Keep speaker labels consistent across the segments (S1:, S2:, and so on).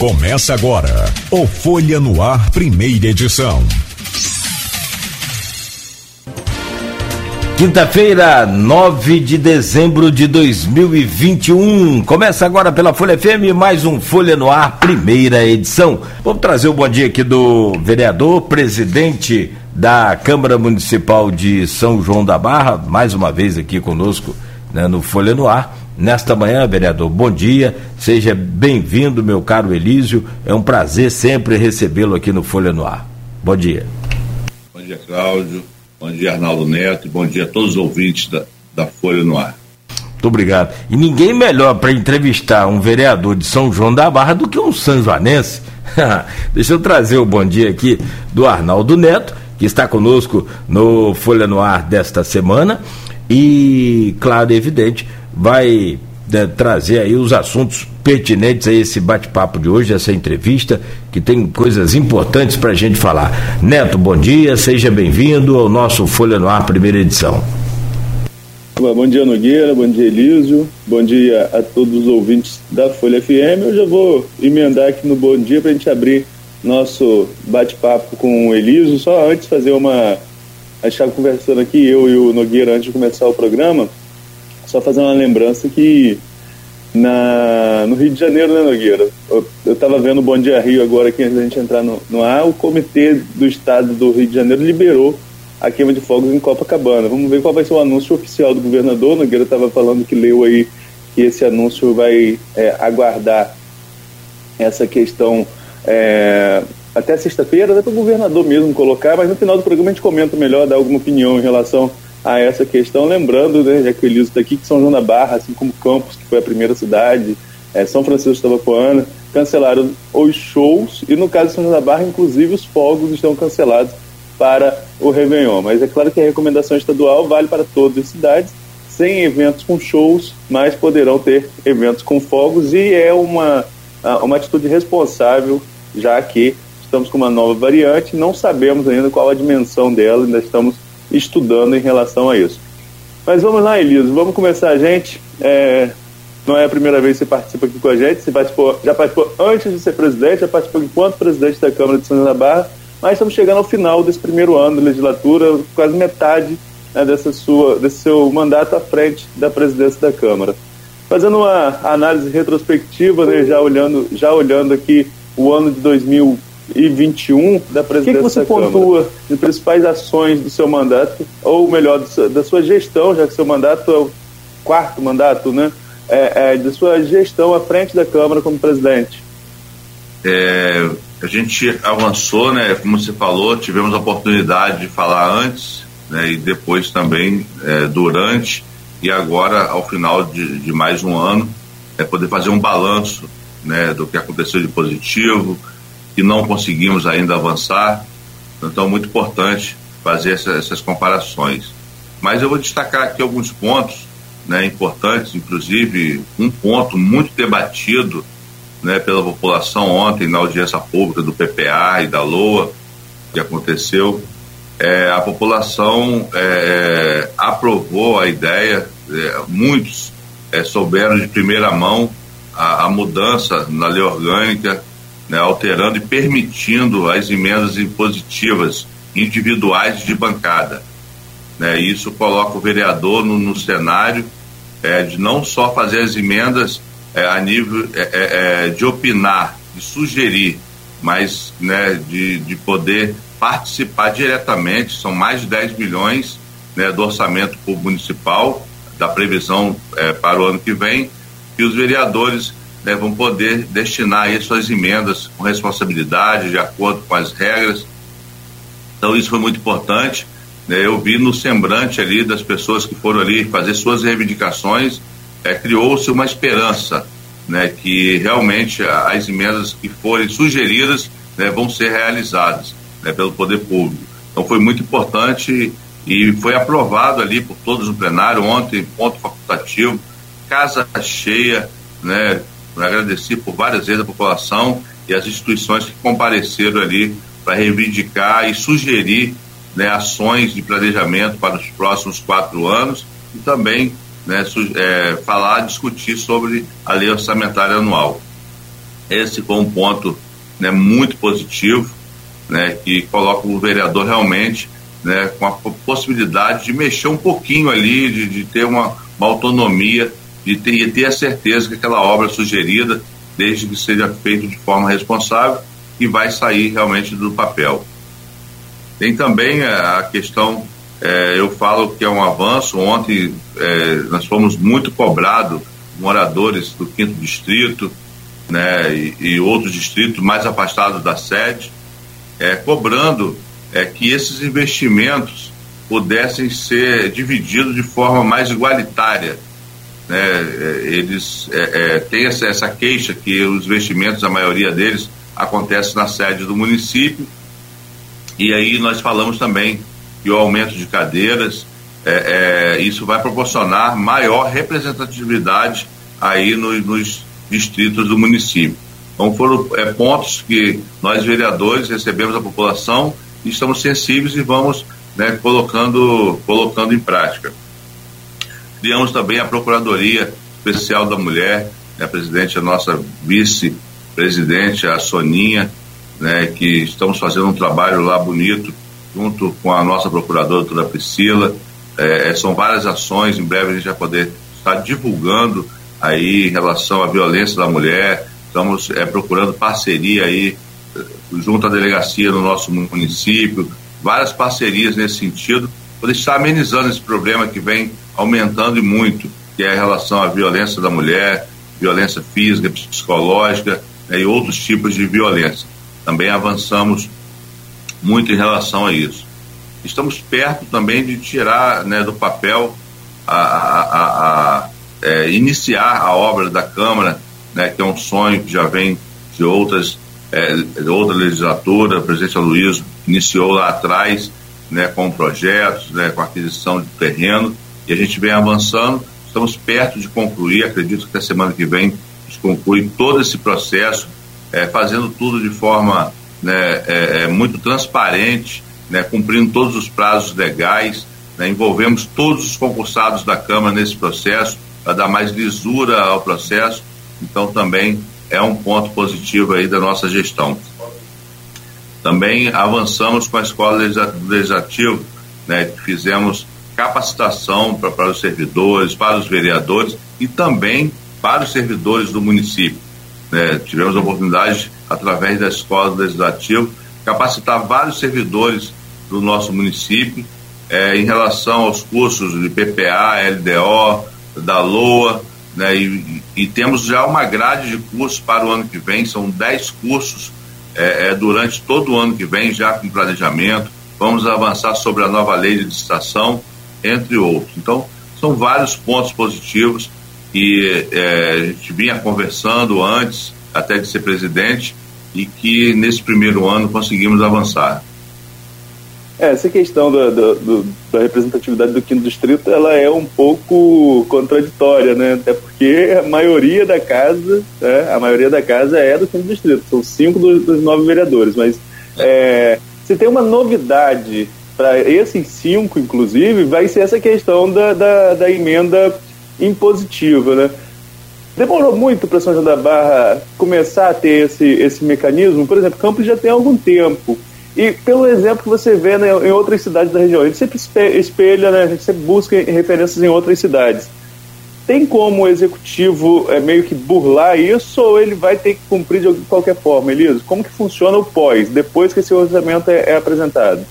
S1: Começa agora o Folha no Ar, primeira edição.
S2: Quinta-feira, 9 de dezembro de 2021. Começa agora pela Folha FM, mais um Folha no Ar, primeira edição. Vamos trazer o bom dia aqui do vereador, presidente da Câmara Municipal de São João da Barra, mais uma vez aqui conosco né, no Folha no Ar. Nesta manhã, vereador, bom dia, seja bem-vindo, meu caro Elísio. É um prazer sempre recebê-lo aqui no Folha no Ar. Bom dia.
S3: Bom dia, Cláudio. Bom dia, Arnaldo Neto. Bom dia a todos os ouvintes da, da Folha no Ar.
S2: Muito obrigado. E ninguém melhor para entrevistar um vereador de São João da Barra do que um São Joanense. Deixa eu trazer o bom dia aqui do Arnaldo Neto, que está conosco no Folha no Ar desta semana. E, claro, evidente, vai né, trazer aí os assuntos pertinentes a esse bate-papo de hoje, essa entrevista, que tem coisas importantes para a gente falar. Neto, bom dia, seja bem-vindo ao nosso Folha no Ar, primeira edição.
S4: Bom dia, Nogueira, bom dia, Elísio, bom dia a todos os ouvintes da Folha FM. Eu já vou emendar aqui no bom dia para a gente abrir nosso bate-papo com o Elísio. Só antes fazer uma. A gente estava conversando aqui, eu e o Nogueira, antes de começar o programa só fazer uma lembrança que na, no Rio de Janeiro, né, Nogueira? Eu estava vendo o Bom Dia Rio agora aqui antes da gente entrar no, no ar. O Comitê do Estado do Rio de Janeiro liberou a queima de fogos em Copacabana. Vamos ver qual vai ser o anúncio oficial do governador. Nogueira estava falando que leu aí que esse anúncio vai é, aguardar essa questão é, até sexta-feira, até para o governador mesmo colocar, mas no final do programa a gente comenta melhor, dá alguma opinião em relação a essa questão, lembrando, né, já que o Elisa está aqui, que São João da Barra, assim como Campos, que foi a primeira cidade, é, São Francisco de Tabapuana, cancelaram os shows e no caso de São João da Barra, inclusive os fogos estão cancelados para o Réveillon. Mas é claro que a recomendação estadual vale para todas as cidades, sem eventos com shows, mas poderão ter eventos com fogos e é uma, uma atitude responsável, já que estamos com uma nova variante, não sabemos ainda qual a dimensão dela, ainda estamos estudando em relação a isso. Mas vamos lá, Eliso, vamos começar a gente. É, não é a primeira vez que você participa aqui com a gente, você participou, já participou antes de ser presidente, já participou enquanto presidente da Câmara de São João da Barra, mas estamos chegando ao final desse primeiro ano da legislatura, quase metade né, dessa sua, desse seu mandato à frente da presidência da Câmara. Fazendo uma análise retrospectiva, né, já, olhando, já olhando aqui o ano de 2000 e 21 da presidência. O que, que você pontua de principais ações do seu mandato, ou melhor, da sua gestão, já que seu mandato é o quarto mandato, né? É, é, de sua gestão à frente da Câmara como presidente?
S3: É, a gente avançou, né? Como você falou, tivemos a oportunidade de falar antes, né? E depois também é, durante e agora ao final de, de mais um ano, é poder fazer um balanço, né? Do que aconteceu de positivo, que não conseguimos ainda avançar. Então, muito importante fazer essa, essas comparações. Mas eu vou destacar aqui alguns pontos né, importantes, inclusive um ponto muito debatido né, pela população ontem na audiência pública do PPA e da LOA, que aconteceu. É, a população é, aprovou a ideia, é, muitos é, souberam de primeira mão a, a mudança na lei orgânica né, alterando e permitindo as emendas impositivas individuais de bancada. Né, isso coloca o vereador no, no cenário é, de não só fazer as emendas é, a nível é, é, é de opinar, de sugerir, mas né, de, de poder participar diretamente. São mais de 10 milhões né, do orçamento municipal, da previsão é, para o ano que vem, e os vereadores né, vão poder destinar aí suas emendas com responsabilidade, de acordo com as regras. Então isso foi muito importante. Né, eu vi no semblante ali das pessoas que foram ali fazer suas reivindicações, é, criou-se uma esperança, né, que realmente as emendas que forem sugeridas né, vão ser realizadas né, pelo poder público. Então foi muito importante e foi aprovado ali por todos no plenário ontem, ponto facultativo, casa cheia, né, agradeci por várias vezes a população e as instituições que compareceram ali para reivindicar e sugerir né, ações de planejamento para os próximos quatro anos e também né, é, falar, discutir sobre a lei orçamentária anual. Esse foi um ponto né, muito positivo, né, que coloca o vereador realmente né, com a possibilidade de mexer um pouquinho ali, de, de ter uma, uma, autonomia, de ter, ter a certeza que aquela obra sugerida, desde que seja feita de forma responsável, e vai sair realmente do papel. Tem também a questão, é, eu falo que é um avanço. Ontem é, nós fomos muito cobrados, moradores do quinto distrito, né, e, e outros distritos mais afastados da sede, é, cobrando é, que esses investimentos pudessem ser divididos de forma mais igualitária. Né? É, eles é, é, têm essa, essa queixa que os investimentos, a maioria deles, acontece na sede do município e aí nós falamos também que o aumento de cadeiras, é, é, isso vai proporcionar maior representatividade aí no, nos distritos do município. Então foram é, pontos que nós vereadores recebemos da população estamos sensíveis e vamos né, colocando, colocando em prática. Criamos também a Procuradoria Especial da Mulher, né, a presidente, a nossa vice-presidente, a Soninha, né, que estamos fazendo um trabalho lá bonito, junto com a nossa procuradora, doutora Priscila. É, é, são várias ações, em breve a gente vai poder estar divulgando aí em relação à violência da mulher. Estamos é, procurando parceria aí junto à delegacia no nosso município, várias parcerias nesse sentido, poder estar amenizando esse problema que vem aumentando e muito, que é a relação à violência da mulher, violência física, psicológica né, e outros tipos de violência também avançamos muito em relação a isso. Estamos perto também de tirar né, do papel a, a, a, a é, iniciar a obra da Câmara, né, que é um sonho que já vem de outras é, outra legislatura, presidente Aloysio iniciou lá atrás né, com projetos, né, com aquisição de terreno, e a gente vem avançando, estamos perto de concluir, acredito que a semana que vem a gente conclui todo esse processo é, fazendo tudo de forma né, é, muito transparente, né, cumprindo todos os prazos legais, né, envolvemos todos os concursados da Câmara nesse processo para dar mais lisura ao processo, então também é um ponto positivo aí da nossa gestão. Também avançamos com a escola legislativa, né, fizemos capacitação para, os servidores, para os vereadores e também para os servidores do município né, tivemos a oportunidade, através da Escola Legislativa, capacitar vários servidores do nosso município é, em relação aos cursos de PPA, LDO, da LOA, né, e, e, temos já uma grade de cursos para o ano que vem, são 10 cursos é, é, durante todo o ano que vem, já com planejamento. Vamos avançar sobre a nova lei de licitação, entre outros. Então, são vários pontos positivos que é, a gente vinha conversando antes até de ser presidente e que nesse primeiro ano conseguimos avançar.
S4: É, essa questão da, da, da, representatividade do quinto distrito ela é um pouco contraditória, né? Até porque a maioria da casa, né? a maioria da casa é do quinto distrito, são cinco dos, dos nove vereadores, mas é, se tem uma novidade para esses cinco, inclusive, vai ser essa questão da, da, da emenda impositiva, né? Demorou muito para São João da Barra começar a ter esse, esse mecanismo. Por exemplo, Campos já tem algum tempo. E pelo exemplo que você vê né, em outras cidades da região, a gente sempre espelha, né, a gente sempre busca referências em outras cidades. Tem como o executivo é, meio que burlar isso ou ele vai ter que cumprir de qualquer forma, Eliso? Como que funciona o pós, depois que esse orçamento é, é apresentado?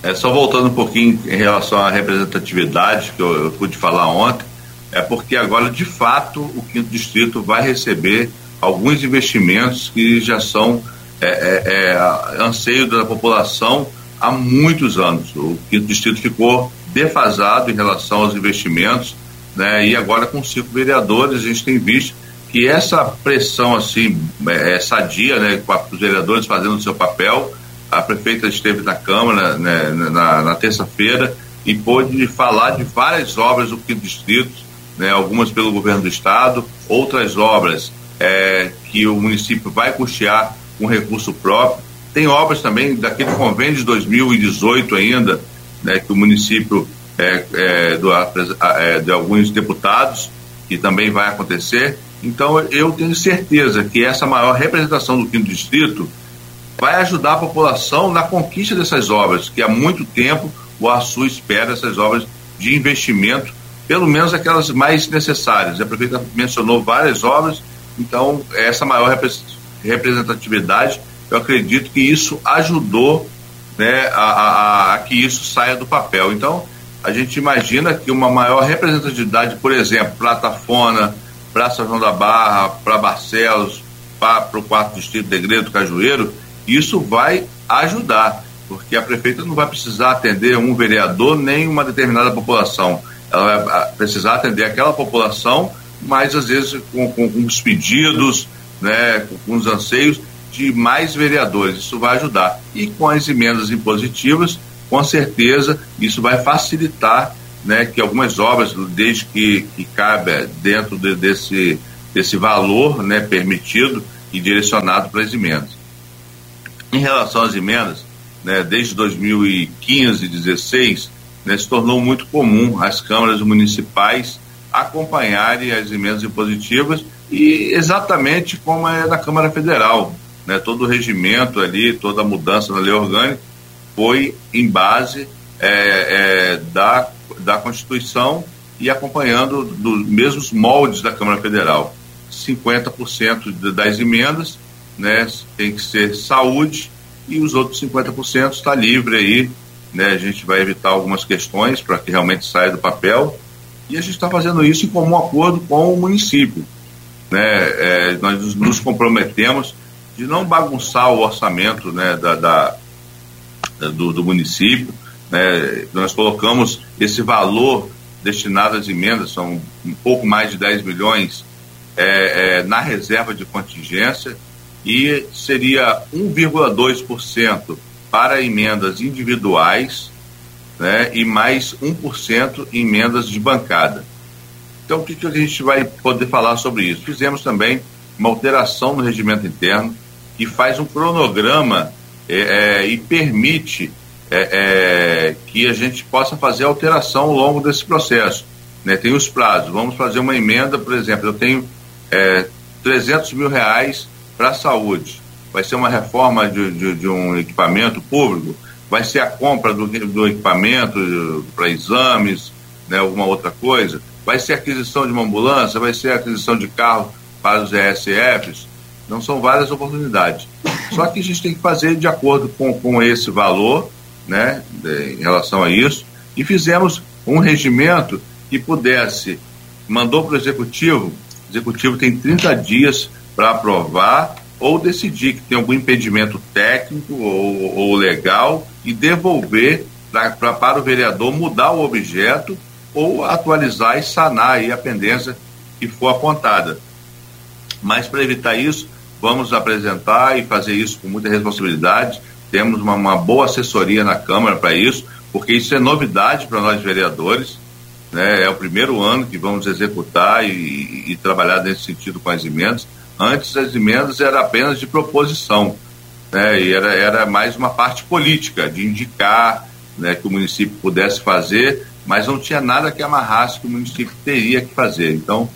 S3: É, só voltando um pouquinho em relação à representatividade que eu, eu pude falar ontem, é porque agora, de fato, o quinto distrito vai receber alguns investimentos que já são é, é, é, anseio da população há muitos anos. O quinto distrito ficou defasado em relação aos investimentos, né? E agora com cinco vereadores a gente tem visto que essa pressão assim é, é sadia, né? Com os vereadores fazendo o seu papel. A prefeita esteve na Câmara né, na, na terça-feira e pôde falar de várias obras do quinto distrito né, algumas pelo governo do estado, outras obras é, que o município vai custear com recurso próprio. Tem obras também daquele convênio de 2018 ainda, né, que o município é, é, do, é, de alguns deputados, que também vai acontecer. Então eu tenho certeza que essa maior representação do quinto distrito vai ajudar a população na conquista dessas obras, que há muito tempo o Açu espera essas obras de investimento, pelo menos aquelas mais necessárias. A prefeita mencionou várias obras, então essa maior representatividade, eu acredito que isso ajudou né, a, a, a que isso saia do papel. Então, a gente imagina que uma maior representatividade, por exemplo, Plataforma, Praça João da Barra, para Barcelos, para o quarto distrito Degredo, Cajueiro, isso vai ajudar, porque a prefeita não vai precisar atender um vereador nem uma determinada população. Ela vai ah, precisar atender aquela população, mas às vezes com, com, com os pedidos, né, com, os anseios de mais vereadores. Isso vai ajudar. E com as emendas impositivas, com certeza, isso vai facilitar né, que algumas obras, desde que, que cabe dentro de, desse, desse valor né, permitido e direcionado para as emendas. Em relação às emendas, né, desde 2015 e 2016, né, se tornou muito comum as câmaras municipais acompanharem as emendas impositivas e exatamente como é na Câmara Federal. Né, todo o regimento ali, toda a mudança na lei orgânica foi em base é, é, da, da Constituição e acompanhando dos mesmos moldes da Câmara Federal. 50% das emendas né, tem que ser saúde e os outros 50% está livre aí, né, a gente vai evitar algumas questões para que realmente saia do papel e a gente está fazendo isso em comum acordo com o município. Né, é, nós nos comprometemos de não bagunçar o orçamento né, da, da do, do, município. Né, nós colocamos esse valor destinado às emendas, são um pouco mais de 10 milhões, é, é, na reserva de contingência e seria 1,2% para emendas individuais né, e mais 1% em emendas de bancada. Então, o que, que a gente vai poder falar sobre isso? Fizemos também uma alteração no regimento interno que faz um cronograma é, é, e permite é, é que a gente possa fazer alteração ao longo desse processo. Né? Tem os prazos. Vamos fazer uma emenda, por exemplo, eu tenho 300 é, mil reais para a saúde. Vai ser uma reforma de, de, de, um equipamento público, vai ser a compra do, do equipamento para exames, né, alguma outra coisa, vai ser aquisição de uma ambulância, vai ser aquisição de carro para os ESFs. Não são várias oportunidades. Só que a gente tem que fazer de acordo com, com esse valor, né, de, em relação a isso, e fizemos um regimento que pudesse, mandou para o executivo, o executivo tem 30 dias para aprovar ou decidir que tem algum impedimento técnico ou, ou legal e devolver pra, pra, para o vereador mudar o objeto ou atualizar e sanar a pendência que for apontada. Mas para evitar isso, vamos apresentar e fazer isso com muita responsabilidade. Temos uma, uma boa assessoria na Câmara para isso, porque isso é novidade para nós vereadores. Né? É o primeiro ano que vamos executar e, e trabalhar nesse sentido com as emendas Antes as emendas eram apenas de proposição, né, e era, era mais uma parte política, de indicar né, que o município pudesse fazer, mas não tinha nada que amarrasse que o município teria que fazer. Então,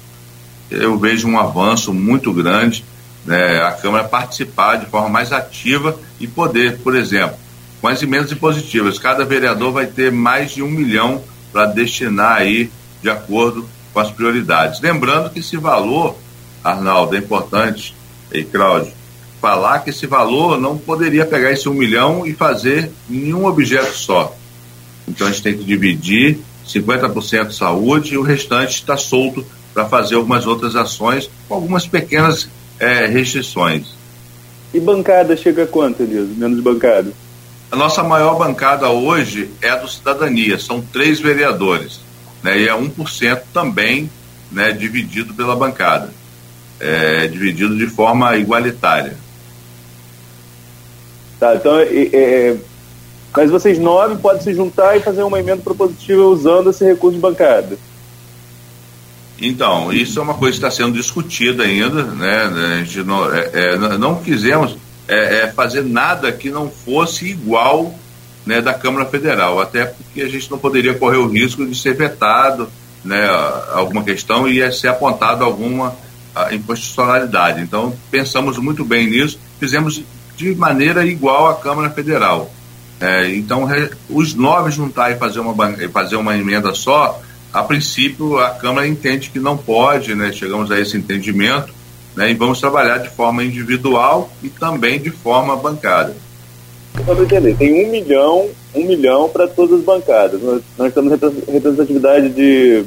S3: eu vejo um avanço muito grande, né, a Câmara participar de forma mais ativa e poder, por exemplo, com as emendas impositivas, cada vereador vai ter mais de um milhão para destinar aí de acordo com as prioridades. Lembrando que esse valor Arnaldo, é importante, e Cláudio, falar que esse valor não poderia pegar esse um milhão e fazer nenhum objeto só. Então a gente tem que dividir 50% saúde e o restante está solto para fazer algumas outras ações com algumas pequenas é, restrições.
S4: E bancada chega a quanto, Elias? Menos bancada?
S3: A nossa maior bancada hoje é a do Cidadania, são três vereadores, né, e é 1% também né, dividido pela bancada é, dividido de forma igualitária.
S4: Tá, então, é, é, mas vocês nove podem se juntar e fazer uma emenda propositiva usando esse recurso de bancada.
S3: Então, isso é uma coisa que está sendo discutida ainda, né? A gente não, é, é, não quisemos é, é, fazer nada que não fosse igual né, da Câmara Federal, até porque a gente não poderia correr o risco de ser vetado né, alguma questão e ser apontado alguma a inconstitucionalidade. Então, pensamos muito bem nisso, fizemos de maneira igual à Câmara Federal. É, então, re, os nove juntar e fazer uma, fazer uma emenda só, a princípio a Câmara entende que não pode, né, chegamos a esse entendimento, né, e vamos trabalhar de forma individual e também de forma
S4: entender, tem um milhão, um milhão para todas as bancadas. Nós, nós temos representatividade de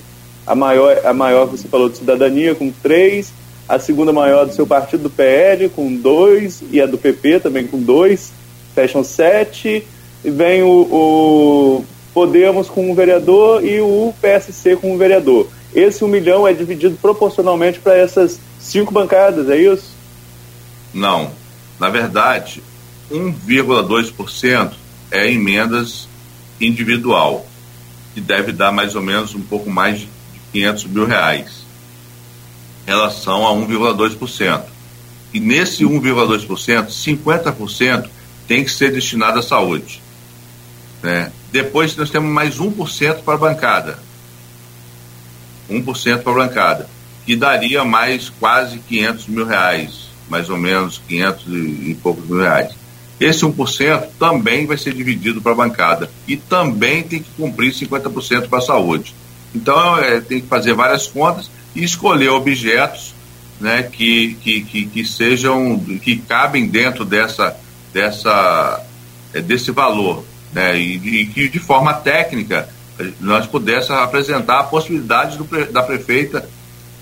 S4: a maior, a maior que você falou de cidadania com três, a segunda maior do seu partido do PL com dois e a do PP também com dois, fecham sete vem o, o Podemos com um vereador e o PSC com um vereador. Esse um milhão é dividido proporcionalmente para essas cinco bancadas, é isso?
S3: Não. Na verdade, 1,2% é emendas individual, que deve dar mais ou menos um pouco mais de 500 mil reais, em relação a 1,2%. E nesse 1,2%, 50% tem que ser destinado à saúde. Né? Depois nós temos mais 1% para a bancada. 1% para a bancada, que daria mais quase 500 mil reais, mais ou menos 500 e, e poucos mil reais. Esse 1% também vai ser dividido para a bancada e também tem que cumprir 50% para a saúde. Então, é, tem que fazer várias contas e escolher objetos né, que, que, que, que sejam, que cabem dentro dessa, dessa, é, desse valor. Né, e, que de forma técnica nós pudéssemos apresentar a possibilidade do, da prefeita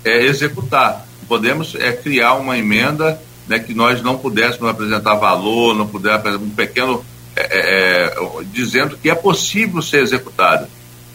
S3: é, executar. Podemos é, criar uma emenda né, que nós não pudéssemos apresentar valor, não pudéssemos um pequeno é, é, é, dizendo que é possível ser executado.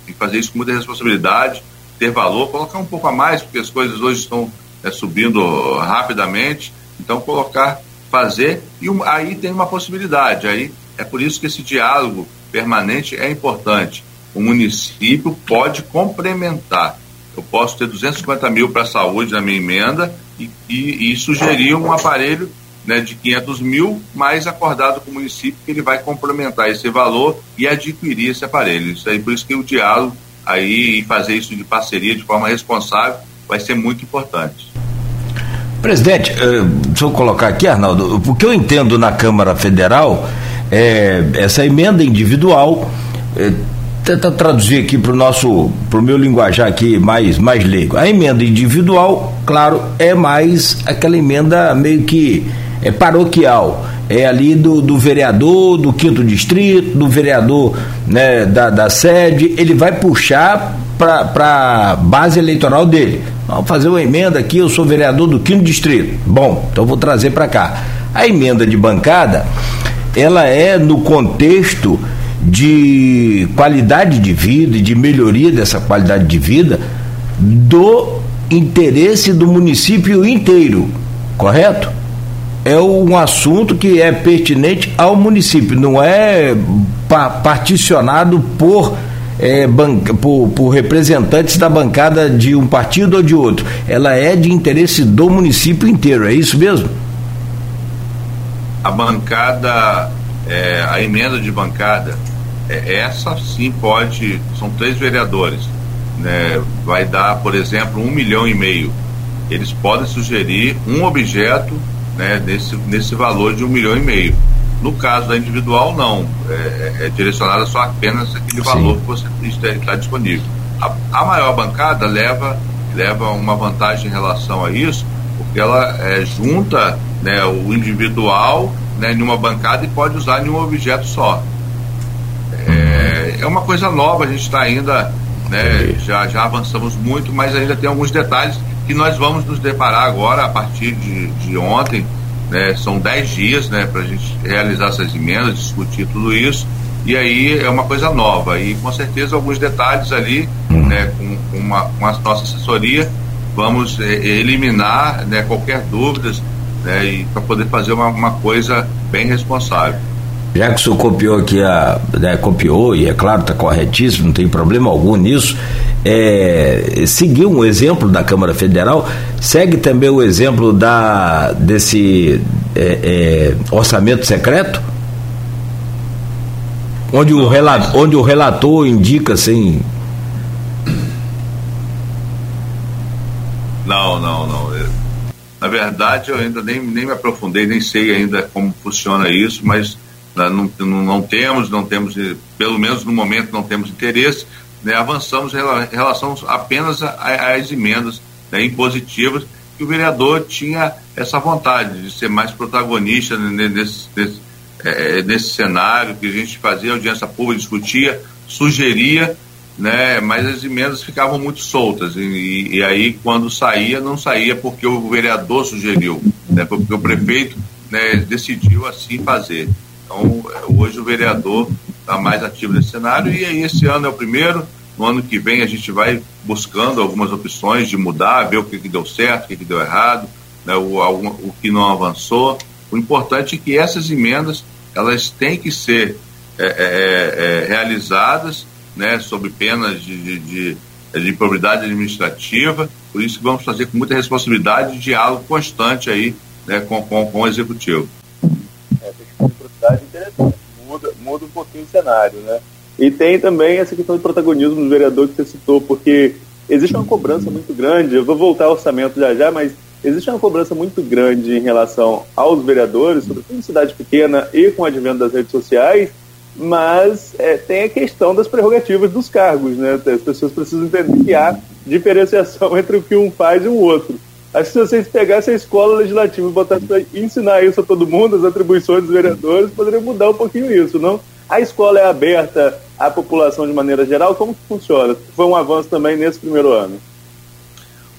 S3: Tem que fazer isso com muita responsabilidade, ter valor, colocar um pouco a mais, porque as coisas hoje estão é, subindo rapidamente. Então, colocar, fazer, e um, aí tem uma possibilidade. Aí é por isso que esse diálogo permanente é importante. O município pode complementar. Eu posso ter 250 mil para a saúde na minha emenda e, e, e sugerir um aparelho né, de 500 mil, mais acordado com o município que ele vai complementar esse valor e adquirir esse aparelho. Isso aí, por isso que o diálogo aí e fazer isso de parceria de forma responsável vai ser muito importante.
S2: Presidente, uh, deixa eu colocar aqui, Arnaldo, o que eu entendo na Câmara Federal é essa emenda individual. É, tenta traduzir aqui para o nosso, para o meu linguajar aqui mais, mais leigo. A emenda individual, claro, é mais aquela emenda meio que é paroquial. É ali do, do vereador do quinto distrito, do vereador né, da, da sede, ele vai puxar para a base eleitoral dele. Vamos fazer uma emenda aqui, eu sou vereador do quinto distrito. Bom, então vou trazer para cá. A emenda de bancada, ela é no contexto de qualidade de vida e de melhoria dessa qualidade de vida do interesse do município inteiro, correto? É um assunto que é pertinente ao município, não é particionado por, é, por, por representantes da bancada de um partido ou de outro. Ela é de interesse do município inteiro, é isso mesmo?
S3: A bancada é, a emenda de bancada, é, essa sim pode, são três vereadores, né, vai dar, por exemplo, um milhão e meio. Eles podem sugerir um objeto né, nesse, nesse valor de um milhão e meio. No caso da individual, não. É, é, é direcionada só apenas aquele valor sim. que você está disponível. A, a, maior bancada leva, leva uma vantagem em relação a isso, porque ela é, junta né, o individual né, em uma bancada e pode usar em um objeto só. É, é uma coisa nova, a gente está ainda, né, já, já avançamos muito, mas ainda tem alguns detalhes que nós vamos nos deparar agora a partir de, de ontem. Né, são 10 dias né, para a gente realizar essas emendas, discutir tudo isso. E aí é uma coisa nova. E com certeza alguns detalhes ali, né, com, com, uma, com a nossa assessoria, vamos é, eliminar né, qualquer dúvidas né, e para poder fazer uma, uma, coisa bem responsável.
S2: Já que o senhor copiou aqui, a, né, copiou, e é claro, está corretíssimo, não tem problema algum nisso, é, seguiu um exemplo da Câmara Federal, segue também o exemplo da, desse é, é, orçamento secreto? Onde o, relator, onde o relator indica assim.
S3: Não, não, não Na verdade, eu ainda nem, nem me aprofundei, nem sei ainda como funciona isso, mas né, não, não, não temos, não temos, pelo menos no momento, não temos interesse. Né, avançamos em relação apenas às emendas né, impositivas que o vereador tinha essa vontade de ser mais protagonista nesse, nesse, é, nesse cenário que a gente fazia audiência pública, discutia, sugeria né? Mas as emendas ficavam muito soltas e, e, aí quando saía não saía porque o vereador sugeriu, né? Porque o prefeito né, decidiu assim fazer. Então hoje o vereador está mais ativo nesse cenário e aí esse ano é o primeiro. No ano que vem a gente vai buscando algumas opções de mudar, ver o que, que deu certo, o que, que deu errado, né, o, algum, o que não avançou. O importante é que essas emendas elas têm que ser é, é, é, realizadas né, sob penas de, de, de, de improbidade administrativa, por isso que vamos fazer com muita responsabilidade e diálogo constante aí né, com, com, com o executivo.
S4: É, improbidade interessante, muda, muda um pouquinho o cenário, né? E tem também essa questão de protagonismo do vereador que você citou, porque existe uma cobrança muito grande, eu vou voltar ao orçamento já já, mas existe uma cobrança muito grande em relação aos vereadores, sobretudo em cidade pequena e com o advento das redes sociais, mas é, tem a questão das prerrogativas dos cargos, né? As pessoas precisam entender que há diferenciação entre o que um faz e o outro. Acho que se vocês pegassem a escola legislativa e botassem para ensinar isso a todo mundo, as atribuições dos vereadores, poderia mudar um pouquinho isso, não? A escola é aberta à população de maneira geral? Como que funciona? Foi um avanço também nesse primeiro ano.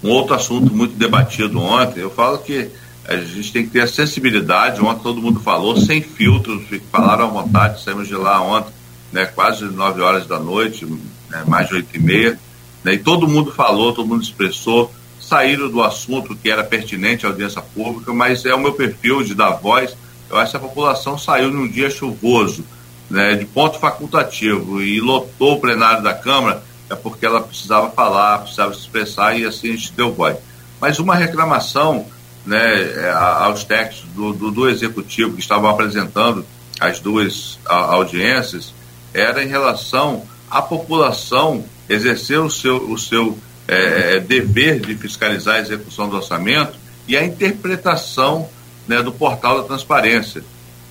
S3: Um outro assunto muito debatido ontem, eu falo que a gente tem que ter a sensibilidade, ontem todo mundo falou, sem filtros, falaram à vontade, saímos de lá ontem, né, quase 9 horas da noite, né, mais de 8 e meia, né, e todo mundo falou, todo mundo expressou, saíram do assunto que era pertinente à audiência pública, mas é o meu perfil de dar voz, eu acho que a população saiu num dia chuvoso, né, de ponto facultativo, e lotou o plenário da Câmara, é porque ela precisava falar, precisava se expressar, e assim a gente deu voz. Mas uma reclamação né, é, aos textos do, do, do, executivo que estavam apresentando as duas audiências era em relação à população exercer o seu, o seu é, é, dever de fiscalizar a execução do orçamento e a interpretação né, do portal da transparência.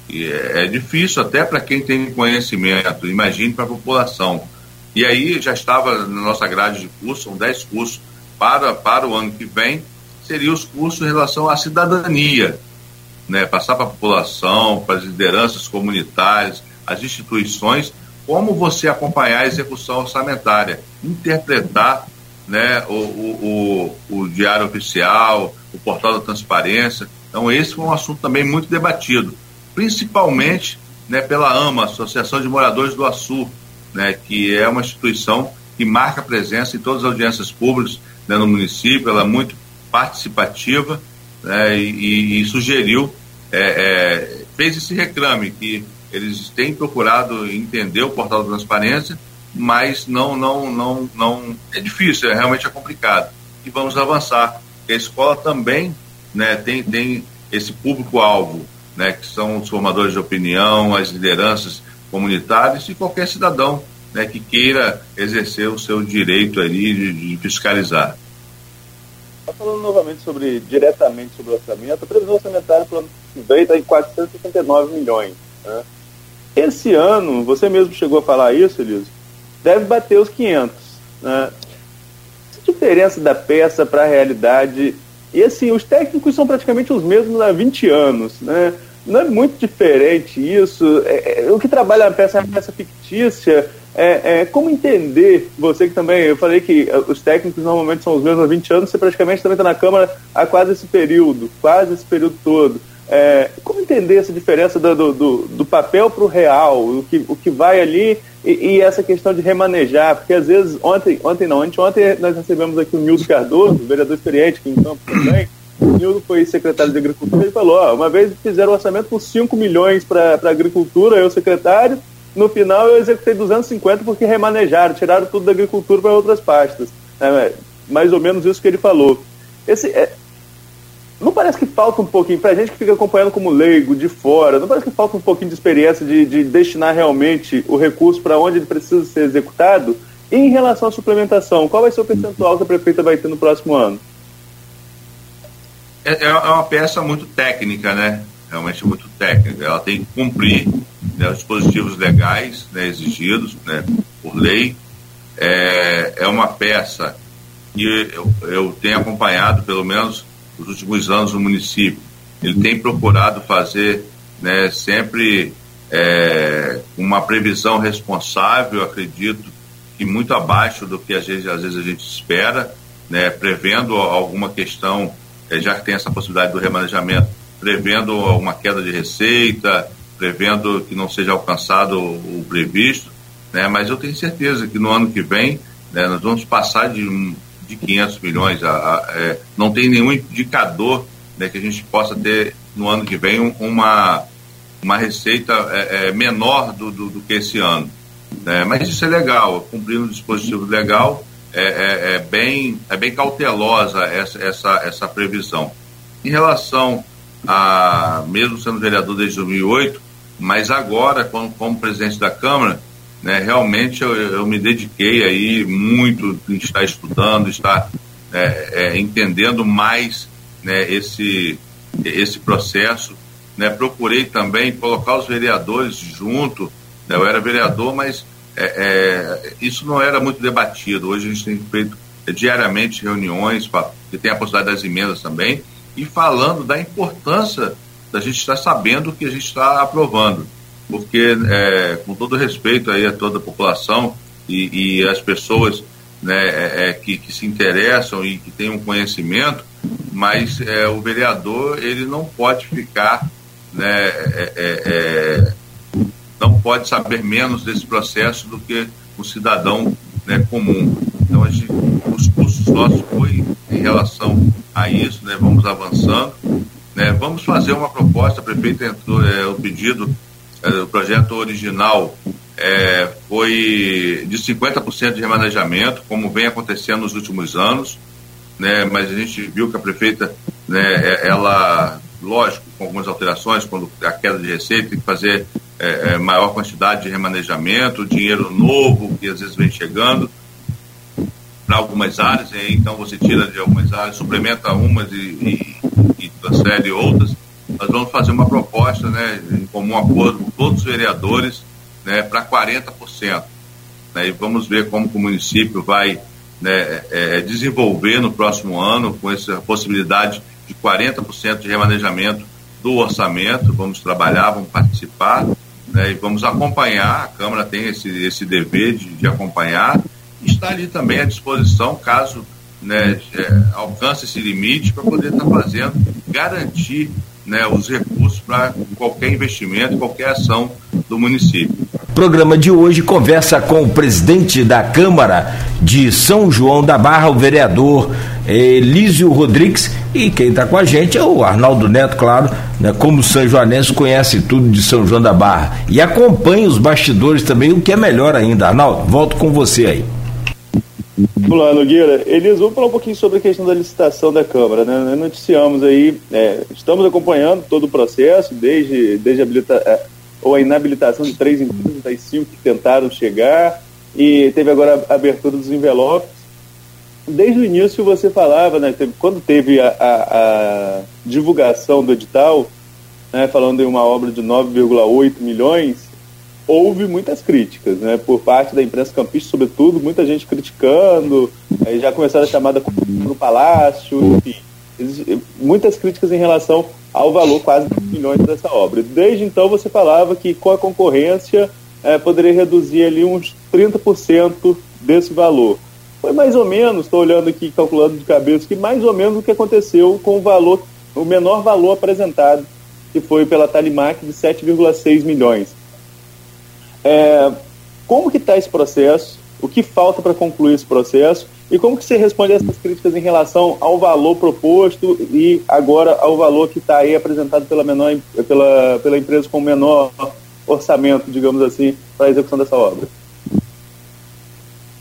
S3: E é, é difícil até para quem tem conhecimento, imagine para a população. E aí já estava na nossa grade de curso, são 10 cursos para, para o ano que vem, seriam os cursos em relação à cidadania, né? passar para a população, para as lideranças comunitárias, as instituições, como você acompanhar a execução orçamentária, interpretar né, o, o, o, o diário oficial, o portal da transparência. Então, esse foi um assunto também muito debatido, principalmente né, pela AMA, Associação de Moradores do Açu, né, que é uma instituição que marca presença em todas as audiências públicas né, no município, ela é muito participativa né, e, e, sugeriu, é, é, fez esse reclame que eles têm procurado entender o portal da transparência, mas não, não, não, não é difícil, é realmente é complicado. E vamos avançar. A escola também né, tem, tem esse público-alvo, né, que são os formadores de opinião, as lideranças comunitárias e qualquer cidadão né, que queira exercer o seu direito ali de, de fiscalizar.
S4: Tá falando novamente sobre, diretamente sobre o orçamento, a previsão orçamentária para o ano que vem está em 469 milhões. Né? Esse ano, você mesmo chegou a falar isso, Elisa, deve bater os 500. Né? Diferença da peça para a realidade, e assim, os técnicos são praticamente os mesmos há 20 anos, né? Não é muito diferente isso. É, é, o que trabalha a peça é uma peça fictícia, é, é, como entender, você que também, eu falei que eh, os técnicos normalmente são os mesmos há 20 anos, você praticamente também está na Câmara há quase esse período, quase esse período todo. É, como entender essa diferença do, do, do papel para o real, o que, o que vai ali e, e, essa questão de remanejar? Porque às vezes, ontem, ontem não, ontem nós recebemos aqui o Nildo Cardoso, vereador experiente aqui em Campo também. O Nildo foi secretário de Agricultura e falou: ó, uma vez fizeram um orçamento com 5 milhões para a agricultura, eu secretário, no final eu executei 250 porque remanejaram, tiraram tudo da agricultura para outras pastas. É, mais ou menos isso que ele falou. Esse, é, não parece que falta um pouquinho, para a gente que fica acompanhando como leigo, de fora, não parece que falta um pouquinho de experiência de, de destinar realmente o recurso para onde ele precisa ser executado? E em relação à suplementação, qual vai ser o percentual que a prefeita vai ter no próximo ano?
S3: é, é uma peça muito técnica, né? Realmente muito técnica. Ela tem que cumprir né, os dispositivos legais né, exigidos né, por lei. É, é uma peça que eu, eu tenho acompanhado, pelo menos nos últimos anos, no município. Ele tem procurado fazer né, sempre é, uma previsão responsável, acredito que muito abaixo do que às vezes, às vezes a gente espera, né, prevendo alguma questão, é, já que tem essa possibilidade do remanejamento, prevendo uma queda de receita, prevendo que não seja alcançado o, previsto, né, mas eu tenho certeza que no ano que vem né, nós vamos passar de, de 500 milhões, a, a, é, não tem nenhum indicador né, que a gente possa ter no ano que vem uma, uma receita é, é, menor do, do, do, que esse ano. Né? Mas isso é legal, cumprindo o dispositivo legal, é, é, é, bem, é bem cautelosa essa, essa, essa previsão. Em relação a, mesmo sendo vereador desde 2008, mas agora, como, presidente da Câmara, né, realmente eu, eu me dediquei aí muito em estar estudando, estar é, é, entendendo mais né, esse, esse processo. Né, procurei também colocar os vereadores junto. Né, eu era vereador, mas é, é, isso não era muito debatido. Hoje a gente tem feito diariamente reuniões, pra, que tem a possibilidade das emendas também, e falando da importância da gente estar sabendo o que a gente está aprovando. Porque, é, com todo respeito aí a toda a população e, e as pessoas né, é, é, que, que, se interessam e que têm um conhecimento, mas é, o vereador ele não pode ficar, né, é, é, não pode saber menos desse processo do que o cidadão né, comum. Então, a gente, os cursos nossos foi em relação a isso, né, vamos avançando. Né, vamos fazer uma proposta, a prefeita entrou, é, o pedido, é, o projeto original é, foi de 50% de remanejamento, como vem acontecendo nos últimos anos, né, mas a gente viu que a prefeita, né, é, ela, lógico, com algumas alterações, quando a queda de receita tem que fazer é, é, maior quantidade de remanejamento, dinheiro novo que às vezes vem chegando para algumas áreas, então você tira de algumas áreas, suplementa umas e, e, e transfere outras. Nós vamos fazer uma proposta, né, em comum acordo com todos os vereadores, né, para 40%. Né, e vamos ver como o município vai né, é, desenvolver no próximo ano com essa possibilidade de 40% de remanejamento do orçamento. Vamos trabalhar, vamos participar né, e vamos acompanhar. A Câmara tem esse, esse dever de, de acompanhar está ali também à disposição caso né, é, alcance esse limite para poder estar tá fazendo, garantir né, os recursos para qualquer investimento, qualquer ação do município.
S2: Programa de hoje conversa com o presidente da Câmara de São João da Barra, o vereador Elísio Rodrigues, e quem está com a gente é o Arnaldo Neto, claro, né, como São Joanense conhece tudo de São João da Barra e acompanha os bastidores também, o que é melhor ainda. Arnaldo, volto com você aí.
S4: Olá, Nogueira. Elias, vamos falar um pouquinho sobre a questão da licitação da Câmara. Né? Nós noticiamos aí, é, estamos acompanhando todo o processo, desde, desde a, habilita, é, ou a inabilitação de três empresas das cinco que tentaram chegar, e teve agora a abertura dos envelopes. Desde o início você falava, né, teve, quando teve a, a, a divulgação do edital, né, falando em uma obra de 9,8 milhões, houve muitas críticas, né, por parte da imprensa campista, sobretudo, muita gente criticando, aí já começaram a chamada no palácio, enfim, muitas críticas em relação ao valor quase de milhões dessa obra. Desde então você falava que com a concorrência é, poderia reduzir ali uns 30% desse valor. Foi mais ou menos, estou olhando aqui, calculando de cabeça, que mais ou menos o que aconteceu com o valor, o menor valor apresentado, que foi pela Talimac de 7,6 milhões. É, como que está esse processo? O que falta para concluir esse processo? E como que você responde a essas críticas em relação ao valor proposto e agora ao valor que está aí apresentado pela, menor, pela, pela empresa com menor orçamento, digamos assim, para a execução dessa obra?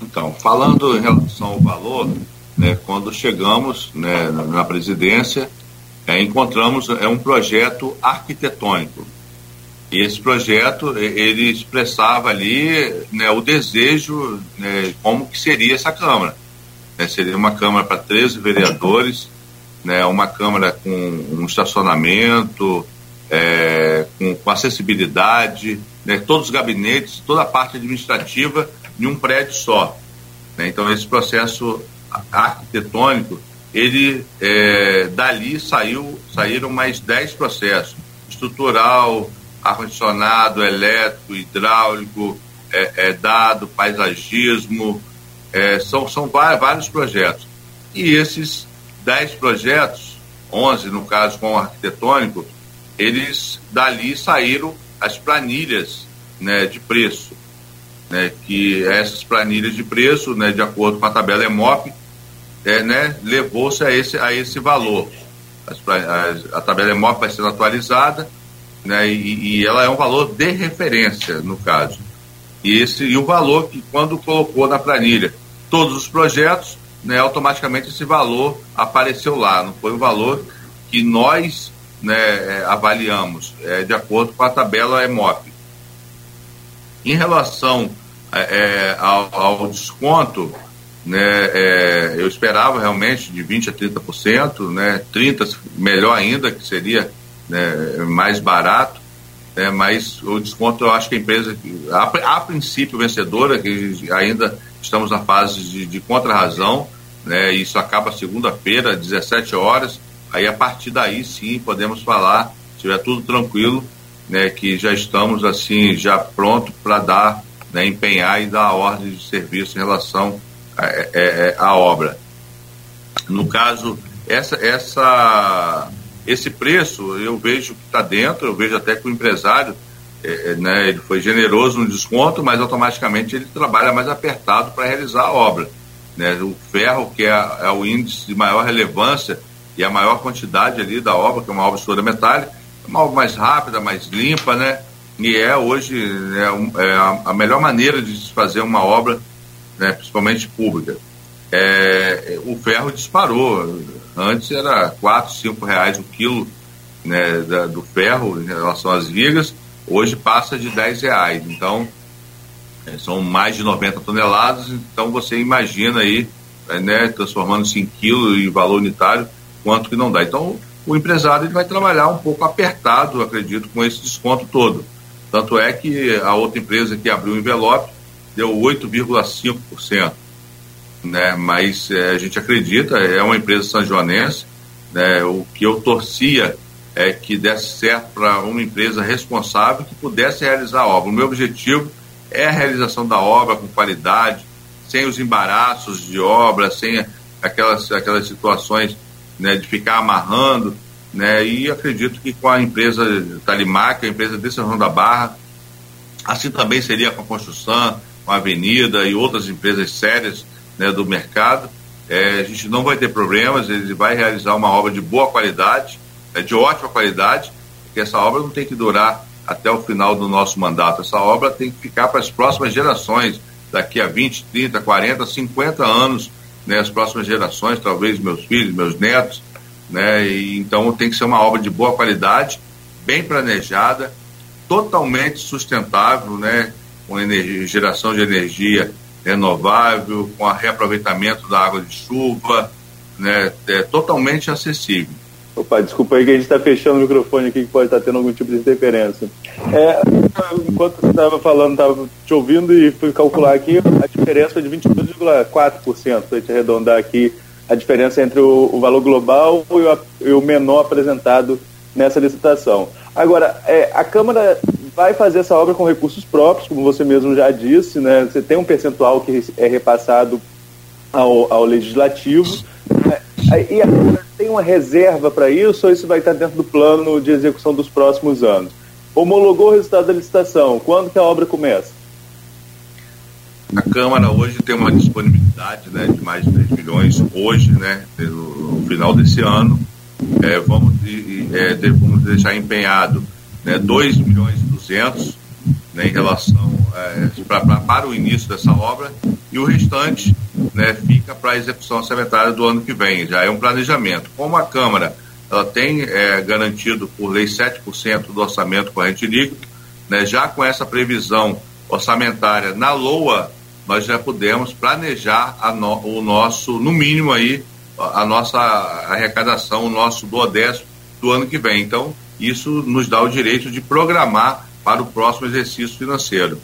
S3: Então, falando em relação ao valor, né, quando chegamos né, na presidência, é, encontramos é, um projeto arquitetônico esse projeto, ele expressava ali né, o desejo, né, como que seria essa Câmara. Né, seria uma Câmara para 13 vereadores, né, uma Câmara com um estacionamento, é, com, com, acessibilidade, né, todos os gabinetes, toda a parte administrativa em um prédio só. Né? Então, esse processo arquitetônico, ele é, dali saiu, saíram mais 10 processos, estrutural, ar-condicionado, elétrico, hidráulico, é, é, dado, paisagismo, é, são, são vários projetos. E esses 10 projetos, 11 no caso com o arquitetônico, eles dali saíram as planilhas né, de preço. Né, que essas planilhas de preço, né, de acordo com a tabela EMOP, é, né, levou-se a esse, a esse valor. As, a, a tabela EMOP vai sendo atualizada né, e, e, ela é um valor de referência, no caso. E, esse, e o valor que, quando colocou na planilha todos os projetos, né, automaticamente esse valor apareceu lá. Não foi o valor que nós né, é, avaliamos, é, de acordo com a tabela EMOP. Em relação é, é ao, ao, desconto, né, é, eu esperava realmente de 20% a 30%, né, 30% melhor ainda, que seria né, mais barato, né, mas o desconto eu acho que a empresa, a, a princípio vencedora, que ainda estamos na fase de, de contra-razão, né, isso acaba segunda-feira, 17 horas, aí a partir daí sim podemos falar, se tiver tudo tranquilo, né, que já estamos assim, já pronto para dar, né, empenhar e dar a ordem de serviço em relação à é, é, obra. No caso, essa, essa esse preço eu vejo que está dentro, eu vejo até que o empresário é, é, né, ele foi generoso no desconto, mas automaticamente ele trabalha mais apertado para realizar a obra. Né? O ferro, que é, é, o índice de maior relevância e a maior quantidade ali da obra, que é uma obra estrutura metálica, é uma obra mais rápida, mais limpa, né? E é hoje né, é, a, a, melhor maneira de se fazer uma obra, né, principalmente pública. É, o ferro disparou. Antes era 4, 5 reais o quilo né, da, do ferro em relação às vigas, hoje passa de 10 reais. Então, é, são mais de 90 toneladas, então você imagina aí, é, né, transformando-se em quilo e valor unitário, quanto que não dá. Então, o empresário ele vai trabalhar um pouco apertado, acredito, com esse desconto todo. Tanto é que a outra empresa que abriu o envelope deu 8,5% né? Mas é, a gente acredita, é uma empresa sanjoanense, né? O que eu torcia é que desse certo para uma empresa responsável que pudesse realizar a obra. O meu objetivo é a realização da obra com qualidade, sem os embaraços de obra, sem aquelas, aquelas situações né, de ficar amarrando, né, e acredito que com a empresa Talimac, a empresa de São João da Barra, assim também seria com a construção, com a Avenida e outras empresas sérias né, do mercado. É, a gente não vai ter problemas, ele vai realizar uma obra de boa qualidade, é, de ótima qualidade, porque essa obra não tem que durar até o final do nosso mandato. Essa obra tem que ficar para as próximas gerações, daqui a 20, 30, 40, 50 anos, né, as próximas gerações, talvez meus filhos, meus netos, né, e, então tem que ser uma obra de boa qualidade, bem planejada, totalmente sustentável, né, com energia, geração de energia renovável, com a reaproveitamento da água de chuva, né, é totalmente acessível.
S4: Opa, desculpa aí que a gente está fechando o microfone aqui, que pode estar tá tendo algum tipo de interferência. É, enquanto você estava falando, estava te ouvindo e fui calcular aqui, a diferença foi de 22,4%, para gente arredondar aqui a diferença entre o, o valor global e o, e o, menor apresentado nessa licitação. Agora, é, a Câmara vai fazer essa obra com recursos próprios, como você mesmo já disse, né? Você tem um percentual que é repassado ao, ao legislativo. E agora tem uma reserva para isso ou isso vai estar dentro do plano de execução dos próximos anos? Homologou o resultado da licitação, quando que a obra começa?
S3: Na Câmara hoje tem uma disponibilidade né, de mais de 3 milhões, hoje, né, no, final desse ano. É, vamos, é, vamos deixar empenhado né, 2 milhões 200 né, em relação é, pra, pra, para o início dessa obra e o restante né, fica para a execução orçamentária do ano que vem, já é um planejamento. Como a Câmara ela tem é, garantido por lei 7% do orçamento corrente líquido, né, já com essa previsão orçamentária na LOA, nós já podemos planejar no, o nosso, no mínimo aí, a nossa arrecadação, o nosso duodécimo do ano que vem. Então, isso nos dá o direito de programar para o próximo exercício financeiro.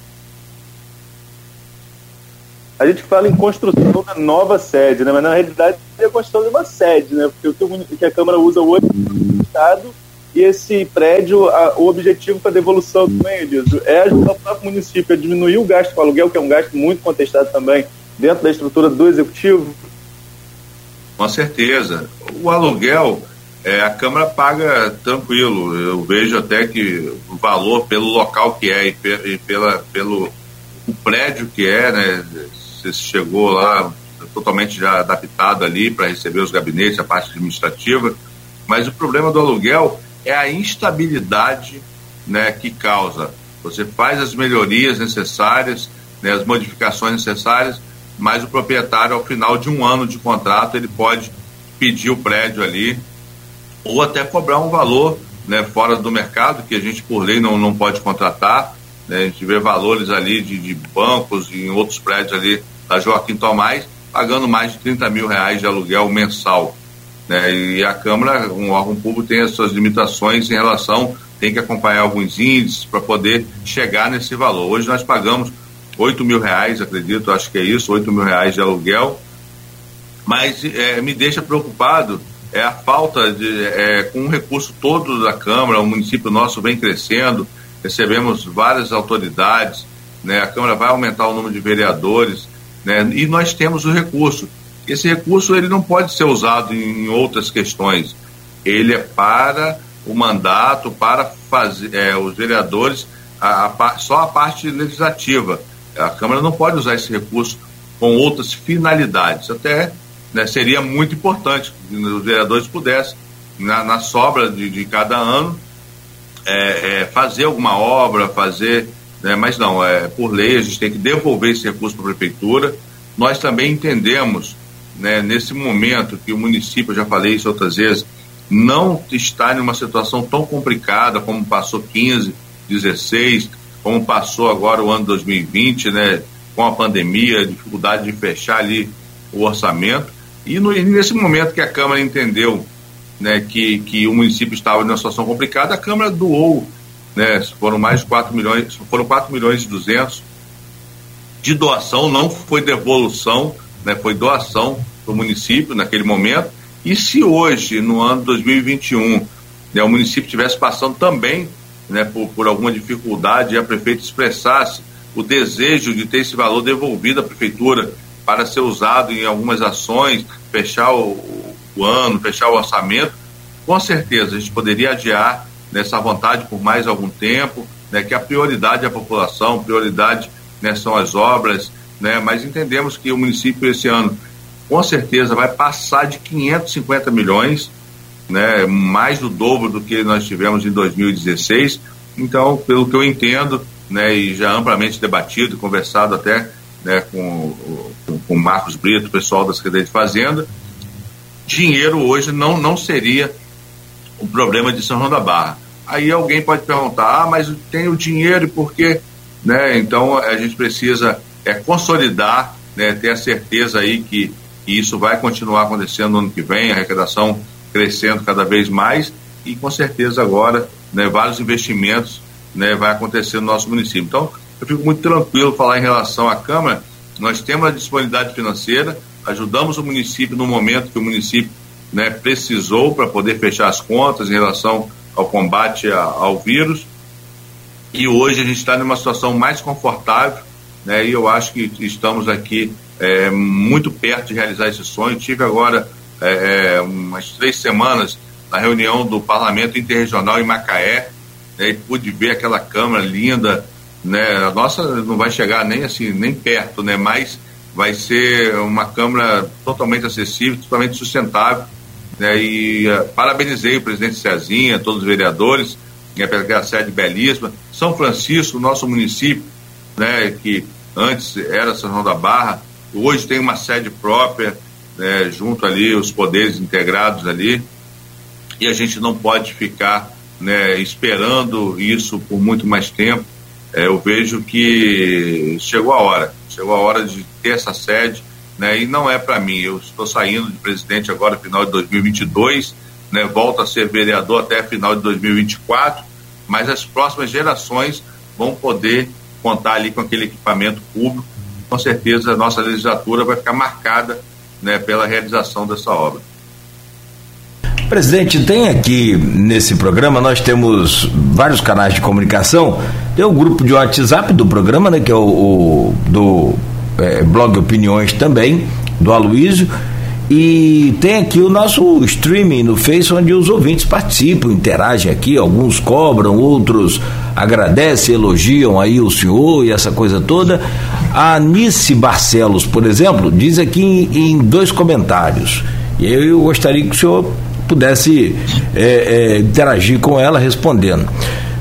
S4: A gente fala em construção da nova sede, né? mas na realidade é a construção de uma sede, né? porque o que a Câmara usa hoje é o Estado e esse prédio, a, o objetivo para a devolução também, Eliso, é ajudar o próprio município a diminuir o gasto com aluguel, que é um gasto muito contestado também dentro da estrutura do Executivo?
S3: Com certeza. O aluguel, é, a Câmara paga tranquilo. Eu vejo até que o valor pelo local que é e, e pela, pelo o prédio que é, né? Você chegou lá totalmente já adaptado ali para receber os gabinetes, a parte administrativa. Mas o problema do aluguel é a instabilidade né, que causa. Você faz as melhorias necessárias, né, as modificações necessárias, mas o proprietário, ao final de um ano de contrato, ele pode pedir o prédio ali ou até cobrar um valor né, fora do mercado, que a gente, por lei, não, não pode contratar. Né, a gente vê valores ali de, de bancos e em outros prédios ali da Joaquim Tomás, pagando mais de 30 mil reais de aluguel mensal. Né? E a Câmara, um órgão público, tem as suas limitações em relação, tem que acompanhar alguns índices para poder chegar nesse valor. Hoje nós pagamos 8 mil reais, acredito, acho que é isso, 8 mil reais de aluguel, mas é, me deixa preocupado é a falta de, é, com o recurso todo da Câmara, o município nosso vem crescendo, recebemos várias autoridades, né, a Câmara vai aumentar o número de vereadores, né, e nós temos o recurso. Esse recurso ele não pode ser usado em outras questões. Ele é para o mandato, para fazer é, os vereadores, a, a, só a parte legislativa. A Câmara não pode usar esse recurso com outras finalidades. Até né, seria muito importante que os vereadores pudessem, na, na sobra de, de, cada ano, é, é, fazer alguma obra, fazer. Né, mas não, é, por lei a gente tem que devolver esse recurso para a prefeitura. Nós também entendemos né, nesse momento que o município, já falei isso outras vezes, não está em uma situação tão complicada como passou 15, 16, como passou agora o ano 2020, né, com a pandemia, dificuldade de fechar ali o orçamento. E, no, nesse momento que a Câmara entendeu né, que, que o município estava numa situação complicada, a Câmara doou, né, foram mais de 4 milhões, foram 4 milhões e 200 de doação, não foi devolução, né, foi doação do município naquele momento. E se hoje, no ano 2021, né, o município estivesse passando também né, por, por alguma dificuldade e a prefeita expressasse o desejo de ter esse valor devolvido à prefeitura para ser usado em algumas ações, fechar o, o ano, fechar o orçamento, com certeza a gente poderia adiar nessa vontade por mais algum tempo, né, que a prioridade é a população, prioridade né, são as obras, né, mas entendemos que o município esse ano com certeza vai passar de 550 milhões, né, mais do dobro do que nós tivemos em 2016. Então, pelo que eu entendo, né, e já amplamente debatido, conversado até né, com, com, com Marcos Brito, pessoal da Secretaria de Fazenda, dinheiro hoje não, não seria o problema de São João da Barra. Aí alguém pode perguntar, ah, mas tem o dinheiro e por quê? Né? Então a gente precisa é, consolidar, né, ter a certeza aí que e isso vai continuar acontecendo no ano que vem, a arrecadação crescendo cada vez mais e com certeza agora né, vários investimentos né, vai acontecer no nosso município. Então, eu fico muito tranquilo falar em relação à Câmara, nós temos a disponibilidade financeira, ajudamos o município no momento que o município né, precisou para poder fechar as contas em relação ao combate a, ao vírus. E hoje a gente está numa situação mais confortável, né, e eu acho que estamos aqui é, muito perto de realizar esse sonho. Tive agora é, é, umas três semanas na reunião do Parlamento Interregional em Macaé né, e pude ver aquela Câmara linda. Né, a nossa não vai chegar nem assim, nem perto, né, mas vai ser uma Câmara totalmente acessível, totalmente sustentável. Né, e uh, parabenizei o presidente Cezinha, todos os vereadores, né, pela sede belíssima. São Francisco, nosso município, né, que antes era São João da Barra, Hoje tem uma sede própria, né, junto ali, os poderes integrados ali, e a gente não pode ficar né, esperando isso por muito mais tempo. É, eu vejo que chegou a hora, chegou a hora de ter essa sede, né, e não é para mim. Eu estou saindo de presidente agora final de 2022, né, volto a ser vereador até final de 2024, mas as próximas gerações vão poder contar ali com aquele equipamento público. Com certeza a nossa legislatura vai ficar marcada né, pela realização dessa obra.
S2: Presidente, tem aqui nesse programa, nós temos vários canais de comunicação. Tem o grupo de WhatsApp do programa, né, que é o, o do é, blog Opiniões também, do Aloísio. E tem aqui o nosso streaming no Face, onde os ouvintes participam, interagem aqui, alguns cobram, outros agradecem, elogiam aí o senhor e essa coisa toda. A Nice Barcelos, por exemplo, diz aqui em, em dois comentários. E eu gostaria que o senhor pudesse é, é, interagir com ela respondendo.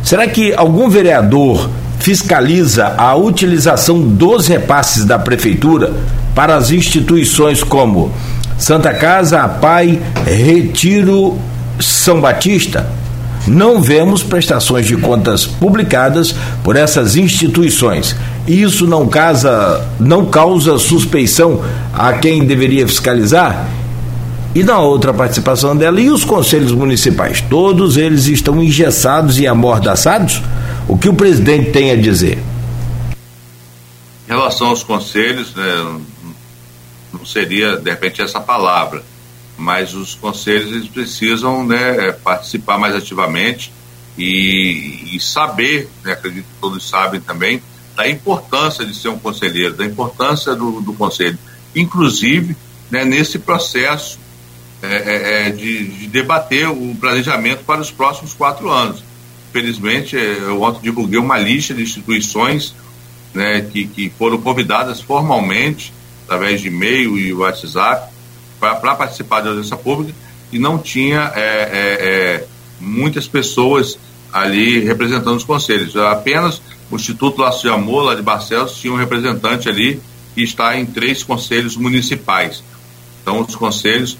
S2: Será que algum vereador fiscaliza a utilização dos repasses da prefeitura para as instituições como Santa Casa, Pai, Retiro, São Batista? Não vemos prestações de contas publicadas por essas instituições. Isso não, casa, não causa suspeição a quem deveria fiscalizar? E na outra participação dela, e os conselhos municipais? Todos eles estão engessados e amordaçados? O que o presidente tem a dizer?
S3: Em relação aos conselhos, né, não seria, de repente, essa palavra, mas os conselhos eles precisam né, participar mais ativamente e, e saber, né, acredito que todos sabem também, da importância de ser um conselheiro, da importância do, do conselho. Inclusive, né, nesse processo é, é, é, de, de, debater o planejamento para os próximos quatro anos. Felizmente, é, eu ontem divulguei uma lista de instituições né, que, que foram convidadas formalmente, através de e-mail e WhatsApp, para participar da audiência pública e não tinha é, é, muitas pessoas ali representando os conselhos. Apenas o Instituto Laço de Amor, lá de Barcelos, tinha um representante ali que está em três conselhos municipais. Então, os conselhos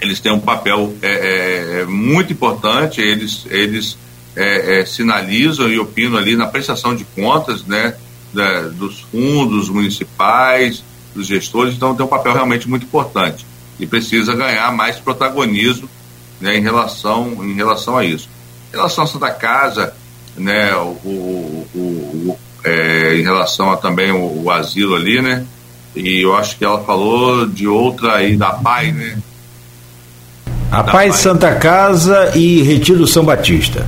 S3: eles têm um papel é, é, é, muito importante, eles, eles é, é, sinalizam e opinam ali na prestação de contas né, da, dos fundos municipais, dos gestores, então tem um papel realmente muito importante e precisa ganhar mais protagonismo né, em, relação, em relação a isso. Em relação à Santa Casa, né, o, o, o é, em relação a também o, o asilo ali, né, e eu acho que ela falou de outra aí da PAI, né,
S2: a Paz Santa Casa e Retiro São Batista.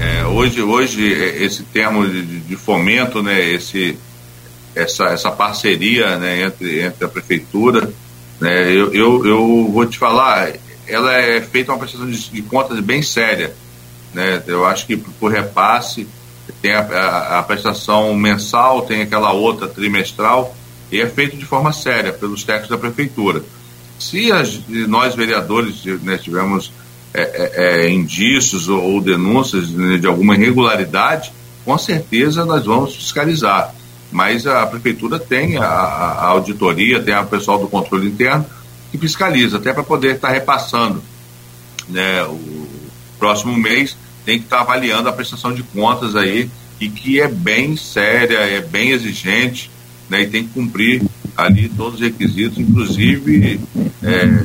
S3: É, hoje, hoje é, esse termo de, de, fomento, né, esse, essa, essa parceria né, entre, entre a prefeitura, né, eu, eu, eu vou te falar, ela é feita uma prestação de, de contas bem séria. Né, eu acho que por repasse tem a, a, a prestação mensal, tem aquela outra trimestral, e é feito de forma séria pelos técnicos da prefeitura. Se as, nós, vereadores, né, tivermos é, é, é, indícios ou, ou denúncias né, de alguma irregularidade, com certeza nós vamos fiscalizar. Mas a prefeitura tem a, a auditoria, tem o pessoal do controle interno que fiscaliza, até para poder estar tá repassando. Né, o próximo mês tem que estar tá avaliando a prestação de contas aí, e que é bem séria, é bem exigente, né, e tem que cumprir ali todos os requisitos, inclusive é,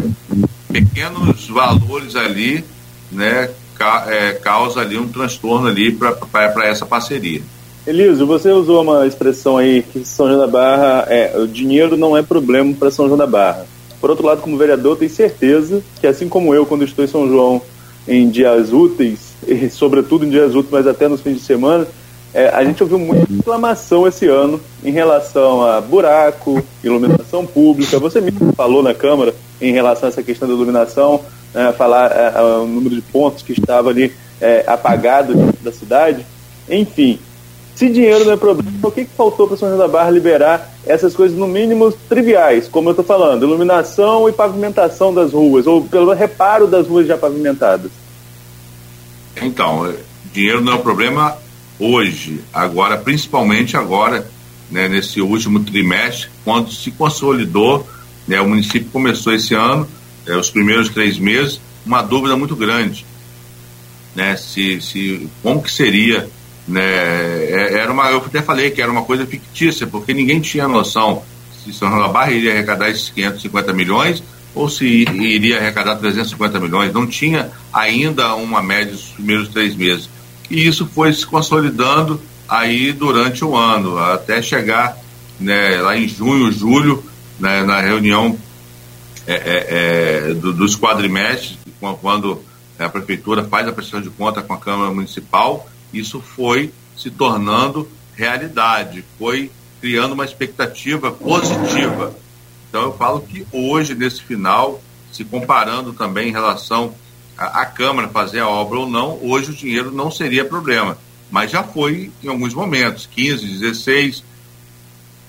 S3: pequenos valores ali, né, ca, é, causa ali um transtorno ali para essa parceria.
S4: Elísio, você usou uma expressão aí que São João da Barra, é, o dinheiro não é problema para São João da Barra. Por outro lado, como vereador, tenho certeza que assim como eu, quando estou em São João em dias úteis, e sobretudo em dias úteis, mas até nos fins de semana, é, a gente ouviu muita reclamação esse ano em relação a buraco, iluminação pública. Você mesmo falou na Câmara em relação a essa questão da iluminação, é, falar é, o número de pontos que estava ali é, apagado da cidade. Enfim, se dinheiro não é problema, o que, que faltou para São João da Barra liberar essas coisas, no mínimo, triviais, como eu estou falando, iluminação e pavimentação das ruas, ou pelo reparo das ruas já pavimentadas?
S3: Então, dinheiro não é problema hoje, agora, principalmente agora, né, nesse último trimestre, quando se consolidou, né, o município começou esse ano, é, os primeiros três meses, uma dúvida muito grande, né, se, se como que seria, né, é, era uma, eu até falei que era uma coisa fictícia, porque ninguém tinha noção se São João da Barra iria arrecadar esses 550 milhões ou se iria arrecadar 350 milhões. Não tinha ainda uma média dos primeiros três meses. E isso foi se consolidando aí durante o ano, até chegar né, lá em junho, julho, né, na reunião é, é, é, do, dos quadrimestres, quando a prefeitura faz a prestação de conta com a Câmara Municipal, isso foi se tornando realidade, foi criando uma expectativa positiva. Então eu falo que hoje, nesse final, se comparando também em relação à Câmara fazer a obra ou não, hoje o dinheiro não seria problema. Mas já foi em alguns momentos, 15, 16,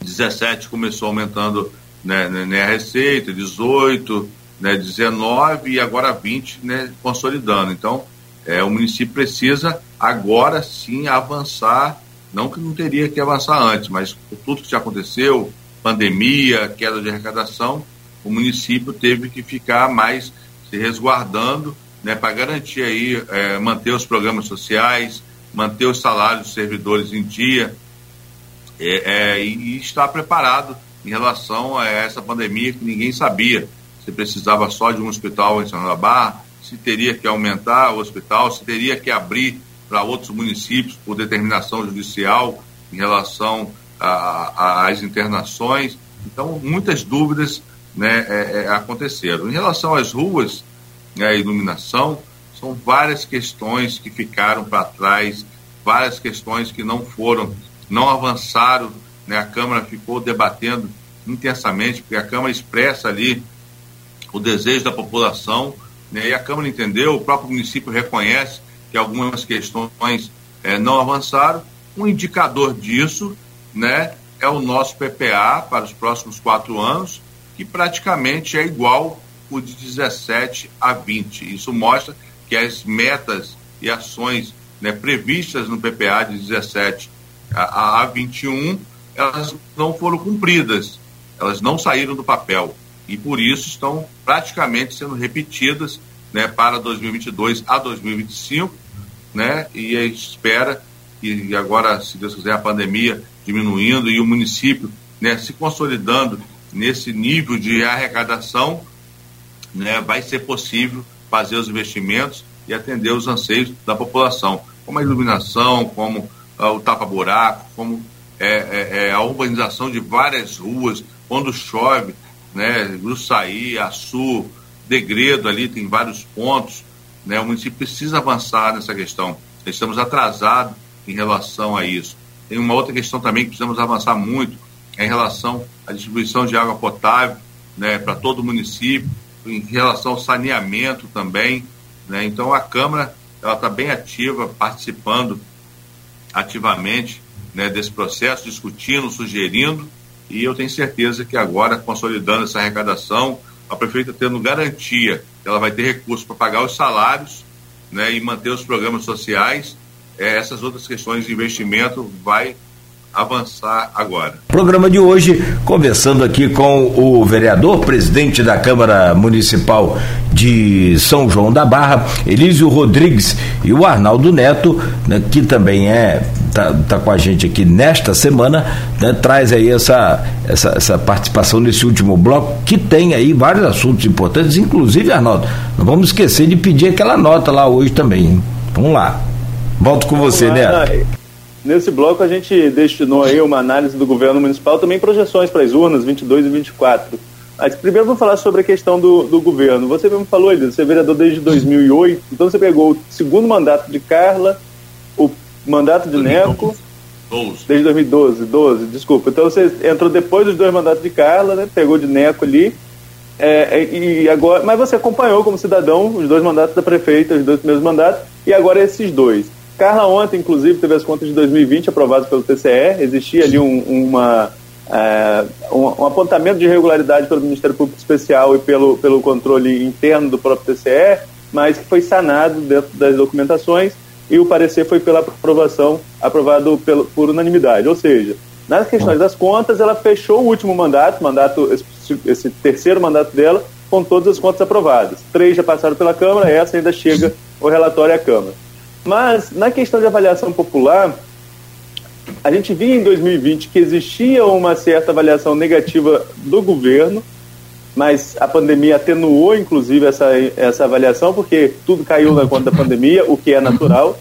S3: 17 começou aumentando né, né, né, a receita, 18, né, 19 e agora 20 né, consolidando. Então, é, o município precisa agora sim avançar, não que não teria que avançar antes, mas por tudo que já aconteceu, pandemia, queda de arrecadação, o município teve que ficar mais se resguardando né, para garantir aí, é, manter os programas sociais, manter os salários dos servidores em dia é, é, e, estar preparado em relação a essa pandemia que ninguém sabia se precisava só de um hospital em São Barra, se teria que aumentar o hospital, se teria que abrir para outros municípios por determinação judicial em relação às internações. Então, muitas dúvidas né, é, é, aconteceram. Em relação às ruas, né, a iluminação, são várias questões que ficaram para trás, várias questões que não foram, não avançaram. Né, a Câmara ficou debatendo intensamente, porque a Câmara expressa ali o desejo da população, né, e a Câmara entendeu, o próprio município reconhece que algumas questões é, não avançaram. Um indicador disso né, é o nosso PPA para os próximos quatro anos, que praticamente é igual o de 17 a 20. Isso mostra que as metas e ações né, previstas no PPA de 17 a, a 21 elas não foram cumpridas, elas não saíram do papel e por isso estão praticamente sendo repetidas né, para 2022 a 2025, né, e a gente espera que agora, se Deus quiser, a pandemia diminuindo e o município né, se consolidando nesse nível de arrecadação, né, vai ser possível fazer os investimentos e atender os anseios da população, como a iluminação, como uh, o tapa-buraco, como é, é, é, a urbanização de várias ruas, quando chove, né, Gruçaí, Açu, Degredo ali, tem vários pontos, né, o município precisa avançar nessa questão. Estamos atrasados em relação a isso. Tem uma outra questão também que precisamos avançar muito, é em relação à distribuição de água potável né, para todo o município, em relação ao saneamento também. Né? Então a Câmara ela está bem ativa, participando ativamente né, desse processo, discutindo, sugerindo, e eu tenho certeza que agora, consolidando essa arrecadação, a prefeita tendo garantia que ela vai ter recursos para pagar os salários né, e manter os programas sociais, é, essas outras questões de investimento vai avançar agora.
S2: Programa de hoje, conversando aqui com o vereador, presidente da Câmara Municipal de São João da Barra, Elísio Rodrigues, e o Arnaldo Neto, né, que também é tá, tá com a gente aqui nesta semana, né, traz aí essa, essa, essa participação nesse último bloco, que tem aí vários assuntos importantes, inclusive, Arnaldo, não vamos esquecer de pedir aquela nota lá hoje também. Hein? Vamos lá. Volto com você, Neto.
S4: Nesse bloco a gente destinou aí uma análise do governo municipal, também projeções para as urnas 22 e 24. Mas primeiro vamos falar sobre a questão do, do governo. Você mesmo falou, Elisa, você é vereador desde 2008, então você pegou o segundo mandato de Carla, o mandato de 2012. Neco, 12. desde 2012, 12, desculpa. Então você entrou depois dos dois mandatos de Carla, né? Pegou de Neco ali. É, é e agora, mas você acompanhou como cidadão os dois mandatos da prefeita, os dois primeiros mandatos, e agora esses dois. Carla ontem, inclusive, teve as contas de 2020 aprovadas pelo TCE. Existia ali um, uma, é, um, um, apontamento de irregularidade pelo Ministério Público Especial e pelo, pelo controle interno do próprio TCE, mas que foi sanado dentro das documentações e o parecer foi pela aprovação, aprovado pelo, por unanimidade. Ou seja, nas questões das contas, ela fechou o último mandato, mandato esse, esse terceiro mandato dela, com todas as contas aprovadas. Três já passaram pela Câmara, essa ainda chega o relatório à Câmara. Mas, na questão de avaliação popular, a gente via em 2020 que existia uma certa avaliação negativa do governo, mas a pandemia atenuou, inclusive, essa, essa avaliação, porque tudo caiu na conta da pandemia, o que é natural.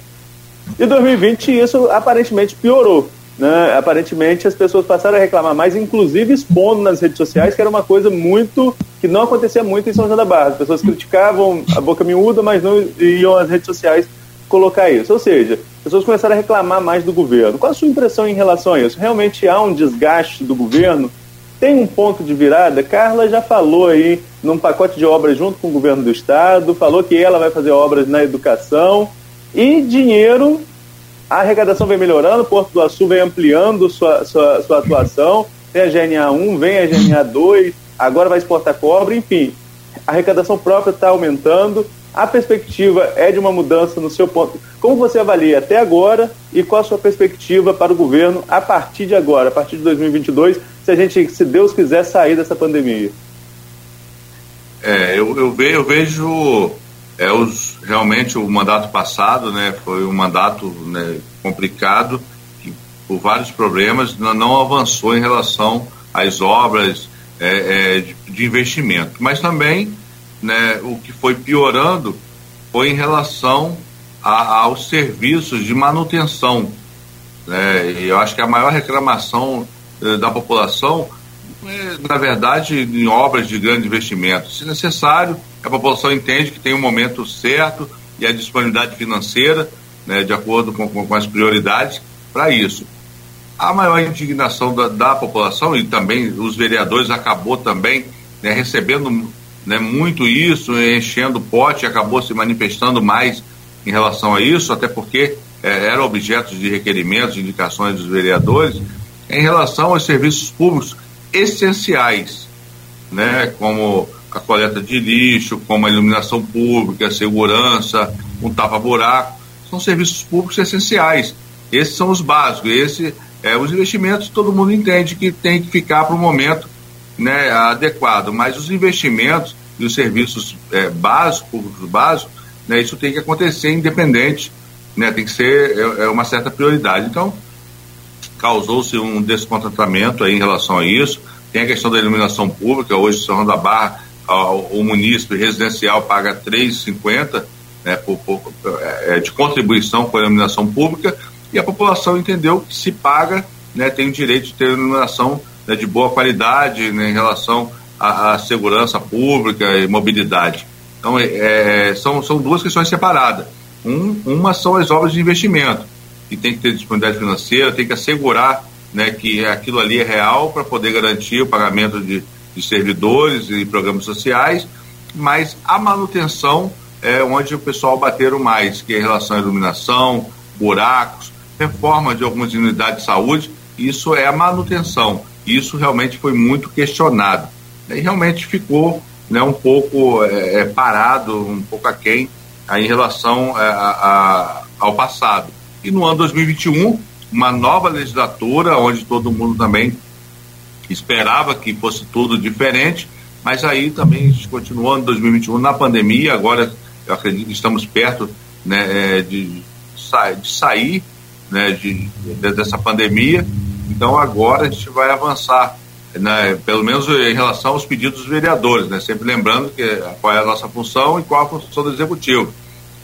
S4: E 2020 isso aparentemente piorou. Né? Aparentemente as pessoas passaram a reclamar mais, inclusive expondo nas redes sociais, que era uma coisa muito que não acontecia muito em São João da Barra. As pessoas criticavam a boca miúda, mas não iam às redes sociais colocar isso. Ou seja, as pessoas começaram a reclamar mais do governo. Qual a sua impressão em relação a isso? Realmente há um desgaste do governo? Tem um ponto de virada? Carla já falou aí num pacote de obras junto com o governo do estado, falou que ela vai fazer obras na educação e dinheiro a arrecadação vem melhorando, Porto do Açu vem ampliando sua, sua, sua atuação, tem a GNA 1, vem a GNA 2, agora vai exportar cobre, enfim, a arrecadação própria está aumentando, a perspectiva é de uma mudança no seu ponto. Como você avalia até agora e qual a sua perspectiva para o governo a partir de agora, a partir de 2022, se a gente, se Deus quiser, sair dessa pandemia?
S3: É, eu, eu, ve, eu vejo é, os, realmente o mandato passado né, foi um mandato né, complicado, que por vários problemas não, não avançou em relação às obras é, é, de, de, investimento. Mas também né, o que foi piorando foi em relação a, aos serviços de manutenção. Né, e eu acho que a maior reclamação eh, da população é, na verdade, em obras de grande investimento. Se necessário, a população entende que tem um momento certo e a disponibilidade financeira, né, de acordo com, com, com as prioridades, para isso. A maior indignação da, da, população e também os vereadores acabou também né, recebendo né, muito isso, enchendo o pote, acabou se manifestando mais em relação a isso, até porque é, era objeto de requerimentos, de indicações dos vereadores, em relação aos serviços públicos essenciais, né, como a coleta de lixo, como a iluminação pública, a segurança, um tapa-buraco, são serviços públicos essenciais. Esses são os básicos. Esse, é, os investimentos todo mundo entende que tem que ficar para o momento né, adequado, mas os investimentos e os serviços é, básicos, públicos básicos, né, isso tem que acontecer independente, né, tem que ser é, é uma certa prioridade. Então, causou-se um descontentamento aí em relação a isso. Tem a questão da iluminação pública, hoje São João da Barra, o, o munícipe residencial paga R$ 3,50 né, por, por, é, de contribuição com a iluminação pública e a população entendeu que se paga, né, tem o direito de ter iluminação né, de boa qualidade né, em relação à, à, segurança pública e mobilidade. Então, é, é, são, são duas questões separadas. Um, uma são as obras de investimento, que tem que ter disponibilidade financeira, tem que assegurar né, que aquilo ali é real para poder garantir o pagamento de, de servidores e programas sociais, mas a manutenção é onde o pessoal bateram mais, que é em relação à iluminação, buracos, reforma de algumas unidades de saúde, isso é a manutenção. Isso realmente foi muito questionado. E realmente ficou né, um pouco é, é parado, um pouco aquém aí, em relação é, a, a, ao passado. E no ano 2021, uma nova legislatura, onde todo mundo também esperava que fosse tudo diferente, mas aí também em 2021 na pandemia, agora eu acredito que estamos perto né, é, de, de sair né, de, de, dessa pandemia, então agora a gente vai avançar, né, pelo menos em relação aos pedidos dos vereadores, né, sempre lembrando que, qual é a nossa função e qual a função do executivo.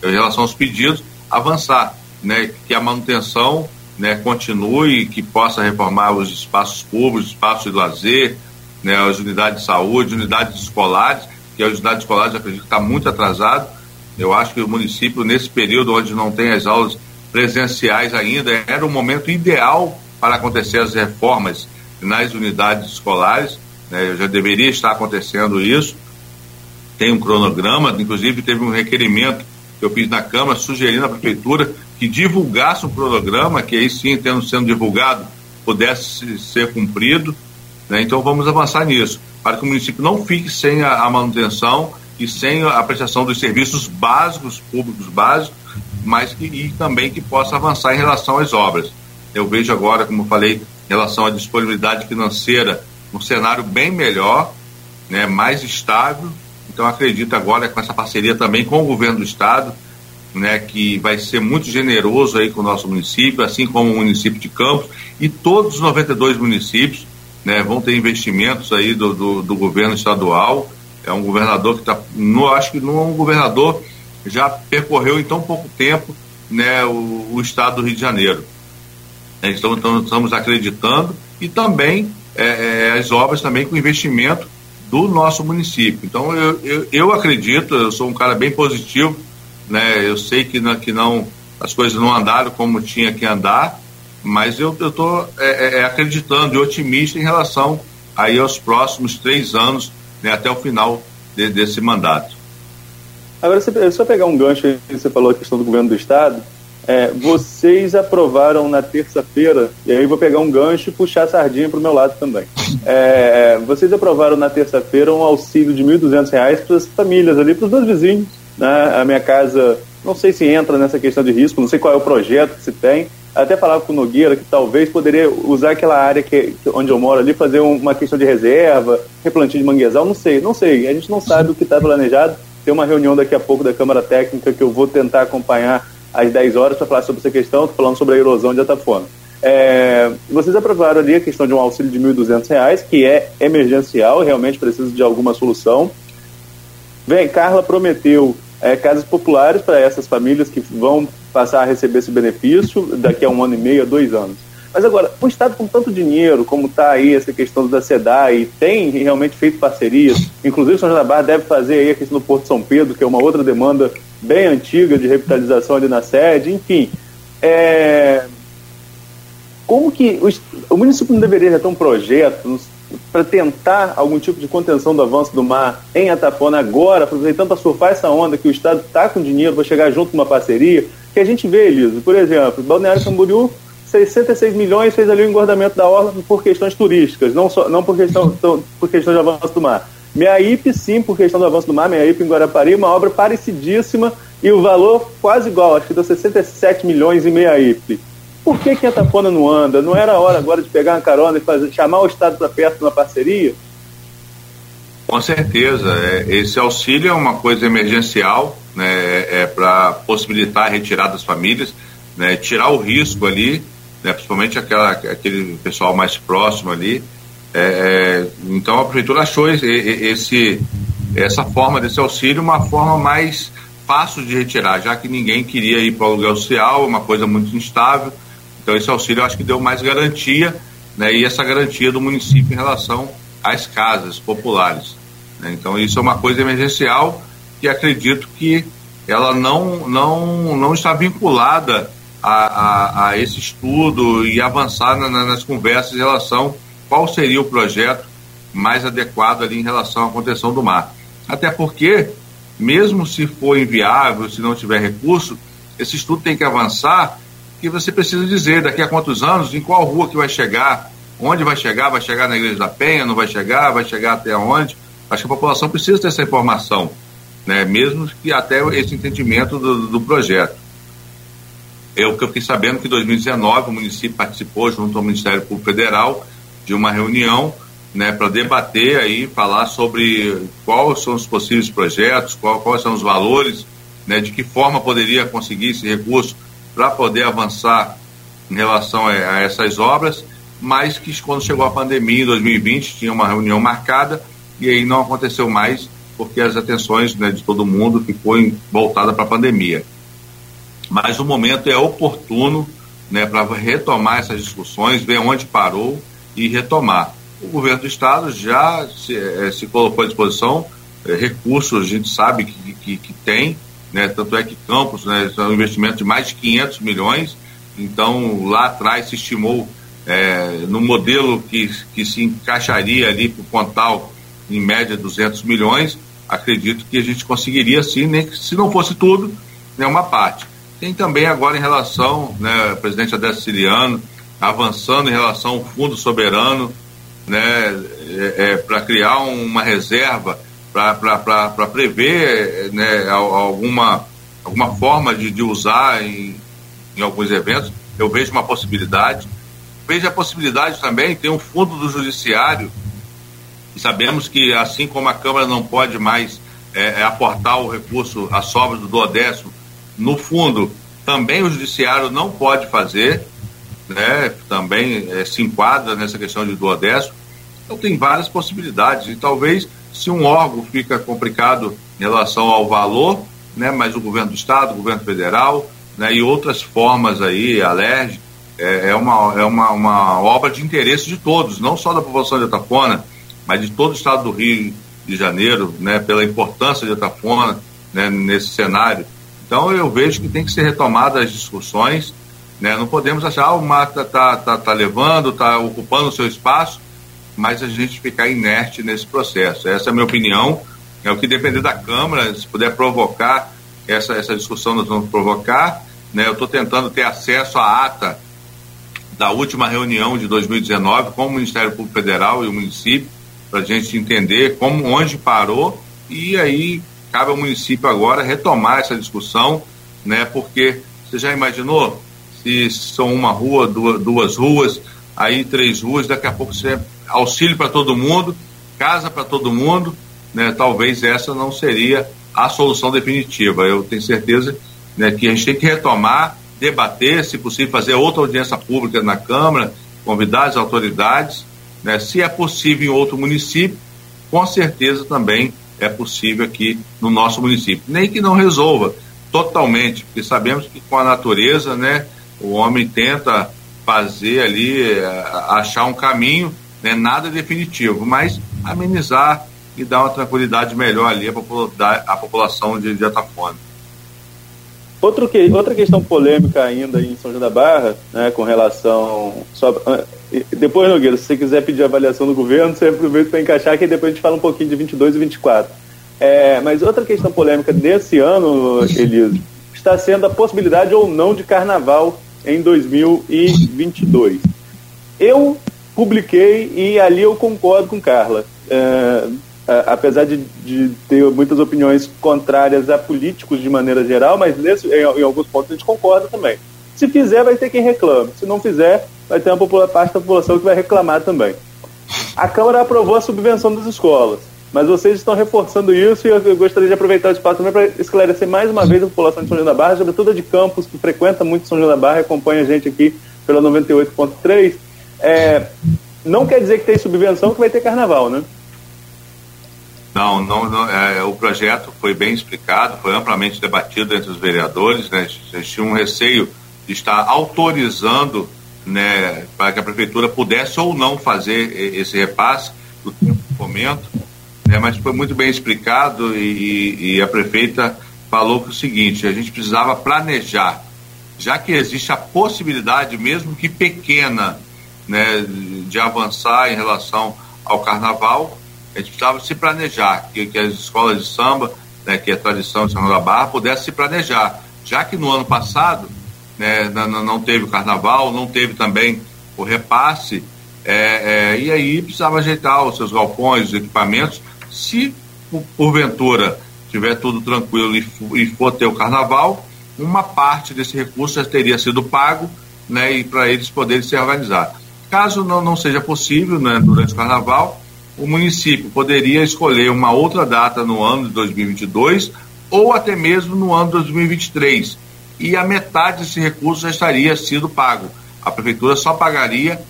S3: Em relação aos pedidos, avançar, né, que a manutenção né, continue, que possa reformar os espaços públicos, espaços de lazer, né, as unidades de saúde, unidades escolares, que as unidades escolares acredito que está muito atrasado. Eu acho que o município, nesse período onde não tem as aulas presenciais ainda, era o momento ideal para acontecer as reformas nas unidades escolares. Né, já deveria estar acontecendo isso. Tem um cronograma, inclusive teve um requerimento que eu fiz na Câmara sugerindo à Prefeitura que divulgasse o cronograma, que aí sim, tendo sendo divulgado, pudesse ser cumprido. Né? Então vamos avançar nisso, para que o município não fique sem a, a manutenção e sem a prestação dos serviços básicos, públicos básicos, mas que e também que possa avançar em relação às obras. Eu vejo agora, como eu falei, em relação à disponibilidade financeira, um cenário bem melhor, né, mais estável. Então acredito agora com essa parceria também com o governo do estado, né, que vai ser muito generoso aí com o nosso município, assim como o município de Campos e todos os 92 municípios, né, vão ter investimentos aí do, do, do governo estadual. É um governador que está, acho que não é um governador já percorreu em tão pouco tempo, né, o, o estado do Rio de Janeiro. Então, então estamos acreditando e também é, é, as obras também com investimento do nosso município. Então eu, eu, eu, acredito, eu sou um cara bem positivo, né? Eu sei que não, que não as coisas não andaram como tinha que andar, mas eu estou é, é, é, acreditando e otimista em relação aí aos próximos três anos, né, até o final de, desse mandato.
S4: Agora, se, só pegar um gancho, você falou a questão do governo do estado, é, vocês aprovaram na terça-feira, e aí vou pegar um gancho e puxar a sardinha para o meu lado também. É, vocês aprovaram na terça-feira um auxílio de R$ 1.200 para as famílias ali, para os dois vizinhos. Né? A minha casa, não sei se entra nessa questão de risco, não sei qual é o projeto que se tem. Até falava com o Nogueira que talvez poderia usar aquela área que, onde eu moro ali, fazer uma questão de reserva, replantio de manguezal, não sei, não sei. A gente não sabe o que está planejado. Tem uma reunião daqui a pouco da Câmara Técnica que eu vou tentar acompanhar às 10 horas para falar sobre essa questão, estou falando sobre a erosão de Atafona. É, vocês aprovaram ali a questão de um auxílio de R$ 1.200, que é emergencial, realmente precisa de alguma solução. Vem, Carla prometeu é, casas populares para essas famílias que vão passar a receber esse benefício daqui a um ano e meio, a dois anos. Mas agora, o Estado com tanto dinheiro, como está aí essa questão da SEDAI, tem realmente feito parcerias, inclusive São João da Barra deve fazer aí a questão do Porto São Pedro, que é uma outra demanda bem antiga de revitalização ali na sede, enfim. É... Como que o, o município não deveria ter um projeto para tentar algum tipo de contenção do avanço do mar em Atafona agora, aproveitando para surfar essa onda que o Estado está com dinheiro para chegar junto com uma parceria, que a gente vê, Eliso, por exemplo, Balneário Camboriú 66 milhões fez ali o engordamento da orla por questões turísticas, não, só, não por, questão, por questão de avanço do mar. IP sim, por questão do avanço do mar, IP em Guarapari, uma obra parecidíssima e o valor quase igual, acho que deu 67 milhões em IP. Por que, que a Tapona não anda? Não era hora agora de pegar uma carona e fazer, chamar o Estado para perto de uma parceria?
S3: Com certeza. É, esse auxílio é uma coisa emergencial, né, é, é para possibilitar a retirada das famílias, né, tirar o risco ali, né, principalmente aquela, aquele pessoal mais próximo ali, é, é, então a prefeitura achou esse, essa forma desse auxílio uma forma mais fácil de retirar, já que ninguém queria ir para o aluguel social, uma coisa muito instável. Então esse auxílio eu acho que deu mais garantia, né, e essa garantia do município em relação às casas populares. Né? Então isso é uma coisa emergencial que acredito que ela não, não, não está vinculada a, a, a esse estudo e avançar na, nas conversas em relação qual seria o projeto mais adequado ali em relação à contenção do mar. Até porque, mesmo se for inviável, se não tiver recurso, esse estudo tem que avançar que você precisa dizer daqui a quantos anos, em qual rua que vai chegar, onde vai chegar, vai chegar na Igreja da Penha, não vai chegar, vai chegar até onde. Acho que a população precisa ter essa informação, né? mesmo que até esse entendimento do, do projeto. Eu que eu fiquei sabendo que em 2019 o município participou junto ao Ministério Público Federal de uma reunião né, para debater aí, falar sobre quais são os possíveis projetos, qual, quais são os valores, né, de que forma poderia conseguir esse recurso para poder avançar em relação a, a, essas obras, mas que quando chegou a pandemia em 2020 tinha uma reunião marcada e aí não aconteceu mais porque as atenções né, de todo mundo ficou voltada para a pandemia. Mas o momento é oportuno né, para retomar essas discussões, ver onde parou e retomar. O governo do estado já se, é, se colocou à disposição é, recursos, a gente sabe que, que, que tem, né, tanto é que Campos né, é um investimento de mais de 500 milhões, então lá atrás se estimou é, no modelo que, que se encaixaria ali para o Pontal em média 200 milhões, acredito que a gente conseguiria sim, nem que se não fosse tudo, né, uma parte. Tem também agora em relação, né, presidente Adécio Siciliano, avançando em relação ao fundo soberano, né, é, é, para criar uma reserva, para prever né, alguma, alguma forma de, de usar em, em alguns eventos. Eu vejo uma possibilidade. Vejo a possibilidade também, tem um fundo do judiciário, e sabemos que assim como a Câmara não pode mais é, é aportar o recurso, as sobras do duodécimo no fundo, também o judiciário não pode fazer, né? também é, se enquadra nessa questão de duodécimo. Então tem várias possibilidades e talvez se um órgão fica complicado em relação ao valor, né, mas o governo do estado, o governo federal, né, e outras formas aí, a LERJ, é, é, uma, é uma, uma obra de interesse de todos, não só da população de Atafona, mas de todo o estado do Rio de Janeiro, né, pela importância de Atafona né, nesse cenário. Então eu vejo que tem que ser retomadas as discussões, né, não podemos achar, ah, o Mata está tá, tá levando, está ocupando o seu espaço, mas a gente ficar inerte nesse processo. Essa é a minha opinião. É o que depender da Câmara, se puder provocar essa, essa discussão, nós vamos provocar. Né? Eu estou tentando ter acesso à ata da última reunião de 2019 com o Ministério Público Federal e o município, para a gente entender como, onde parou, e aí cabe ao município agora retomar essa discussão, né? porque você já imaginou se são uma rua, duas, duas ruas, aí três ruas, daqui a pouco você auxílio para todo mundo, casa para todo mundo, né, talvez essa não seria a solução definitiva. Eu tenho certeza né, que a gente tem que retomar, debater, se possível, fazer outra audiência pública na Câmara, convidar as autoridades. Né, se é possível em outro município, com certeza também é possível aqui no nosso município. Nem que não resolva totalmente, porque sabemos que com a natureza, né, o homem tenta fazer ali, eh, achar um caminho né, nada definitivo, mas amenizar e dar uma tranquilidade melhor ali à, população de, de Atafone.
S4: Outro que, outra questão polêmica ainda em São João da Barra, né, com relação. Só, ah, depois, Nogueira, se você quiser pedir avaliação do governo, você aproveita para encaixar, que depois a gente fala um pouquinho de 22 e 24. É, mas outra questão polêmica desse ano, Eliso, está sendo a possibilidade ou não de carnaval em 2022. Eu publiquei e ali eu concordo com Carla. É, apesar de, de, ter muitas opiniões contrárias a políticos de maneira geral, mas nesse, em, em, alguns pontos a gente concorda também. Se fizer, vai ter quem reclame. Se não fizer, vai ter uma parte da população que vai reclamar também. A Câmara aprovou a subvenção das escolas, mas vocês estão reforçando isso e eu gostaria de aproveitar o espaço também para esclarecer mais uma vez a população de São João da Barra, sobretudo a de Campos, que frequenta muito São João da Barra e acompanha a gente aqui pela 98.3 é, não quer dizer que tem subvenção que vai ter carnaval, né?
S3: Não, não, não é, o projeto foi bem explicado, foi amplamente debatido entre os vereadores, né? Eles tinham um receio de estar autorizando né, para que a prefeitura pudesse ou não fazer esse repasse do tempo de fomento, né, mas foi muito bem explicado e, e a prefeita falou que o seguinte, a gente precisava planejar, já que existe a possibilidade, mesmo que pequena, né, de avançar em relação ao carnaval, a gente precisava se planejar, que, que as escolas de samba, né, que é tradição de São da Barra, pudessem se planejar, já que no ano passado né, não, não teve o carnaval, não teve também o repasse, é, é, e aí precisava ajeitar os seus galpões, os equipamentos, se porventura tiver tudo tranquilo e, e for ter o carnaval, uma parte desse recurso já teria sido pago, né, e para eles poderem se organizar. Caso não, não seja possível né, durante o carnaval, o município poderia escolher uma outra data no ano de 2022 ou até mesmo no ano de 2023. E a metade desse recurso já estaria sido pago. A prefeitura só pagaria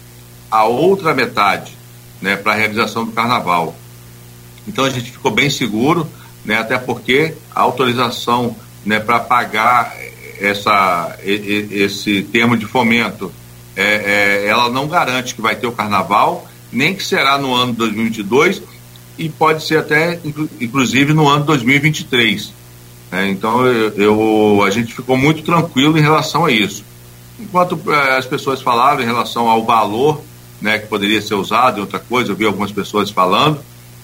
S3: a outra metade né, para a realização do carnaval. Então a gente ficou bem seguro, né, até porque a autorização né, para pagar essa, esse termo de fomento é, é, ela não garante que vai ter o carnaval, nem que será no ano de 2022 e pode ser até, inclusive, no ano de 2023. É, então, eu, eu, a gente ficou muito tranquilo em relação a isso. Enquanto é, as pessoas falavam em relação ao valor né, que poderia ser usado e outra coisa, eu vi algumas pessoas falando,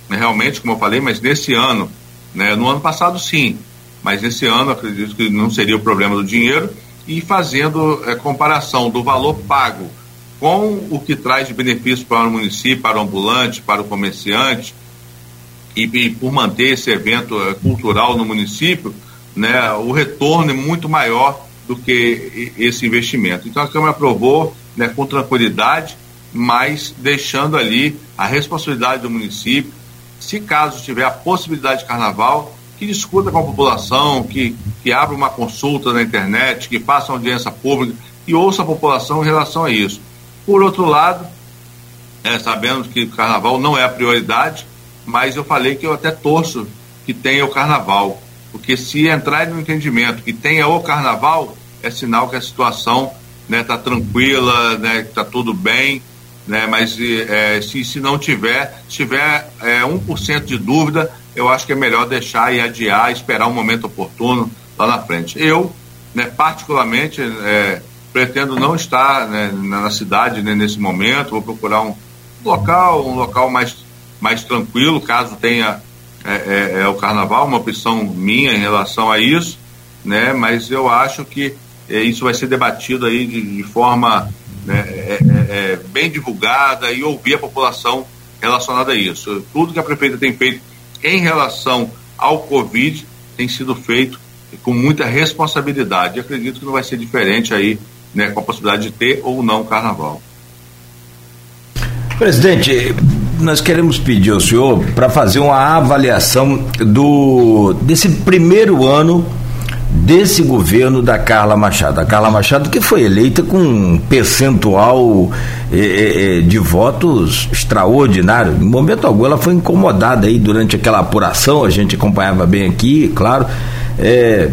S3: né, realmente, como eu falei, mas nesse ano, né, no ano passado sim, mas nesse ano acredito que não seria o problema do dinheiro, e fazendo é, comparação do valor pago com o que traz de benefício para o município, para o ambulante, para o comerciante, e, e por manter esse evento é, cultural no município, né, o retorno é muito maior do que esse investimento. Então a Câmara aprovou né, com tranquilidade, mas deixando ali a responsabilidade do município. Se caso tiver a possibilidade de carnaval, que discuta com a população, que, que abra uma consulta na internet, que faça uma audiência pública e ouça a população em relação a isso. Por outro lado, é, sabemos que o carnaval não é a prioridade, mas eu falei que eu até torço que tenha o carnaval, porque se entrar no entendimento que tenha o carnaval, é sinal que a situação está né, tá tranquila, está né, tá tudo bem, né, mas é, se, se não tiver, se tiver é, 1% de dúvida, eu acho que é melhor deixar e adiar, esperar um momento oportuno lá na frente. Eu, né, particularmente, é, pretendo não estar né, na cidade né, nesse momento, vou procurar um local, um local mais, mais tranquilo, caso tenha é, é, é, o carnaval, uma opção minha em relação a isso, né? Mas eu acho que é, isso vai ser debatido aí de, de forma né, é, é, bem divulgada e ouvir a população relacionada a isso. Tudo que a prefeita tem feito em relação ao Covid tem sido feito com muita responsabilidade. E acredito que não vai ser diferente aí, né, com a possibilidade de ter ou não carnaval.
S2: Presidente, nós queremos pedir ao senhor para fazer uma avaliação do desse primeiro ano desse governo da Carla Machado. A Carla Machado que foi eleita com um percentual eh, eh, de votos extraordinário. Em momento algum ela foi incomodada aí durante aquela apuração, a gente acompanhava bem aqui, claro. É,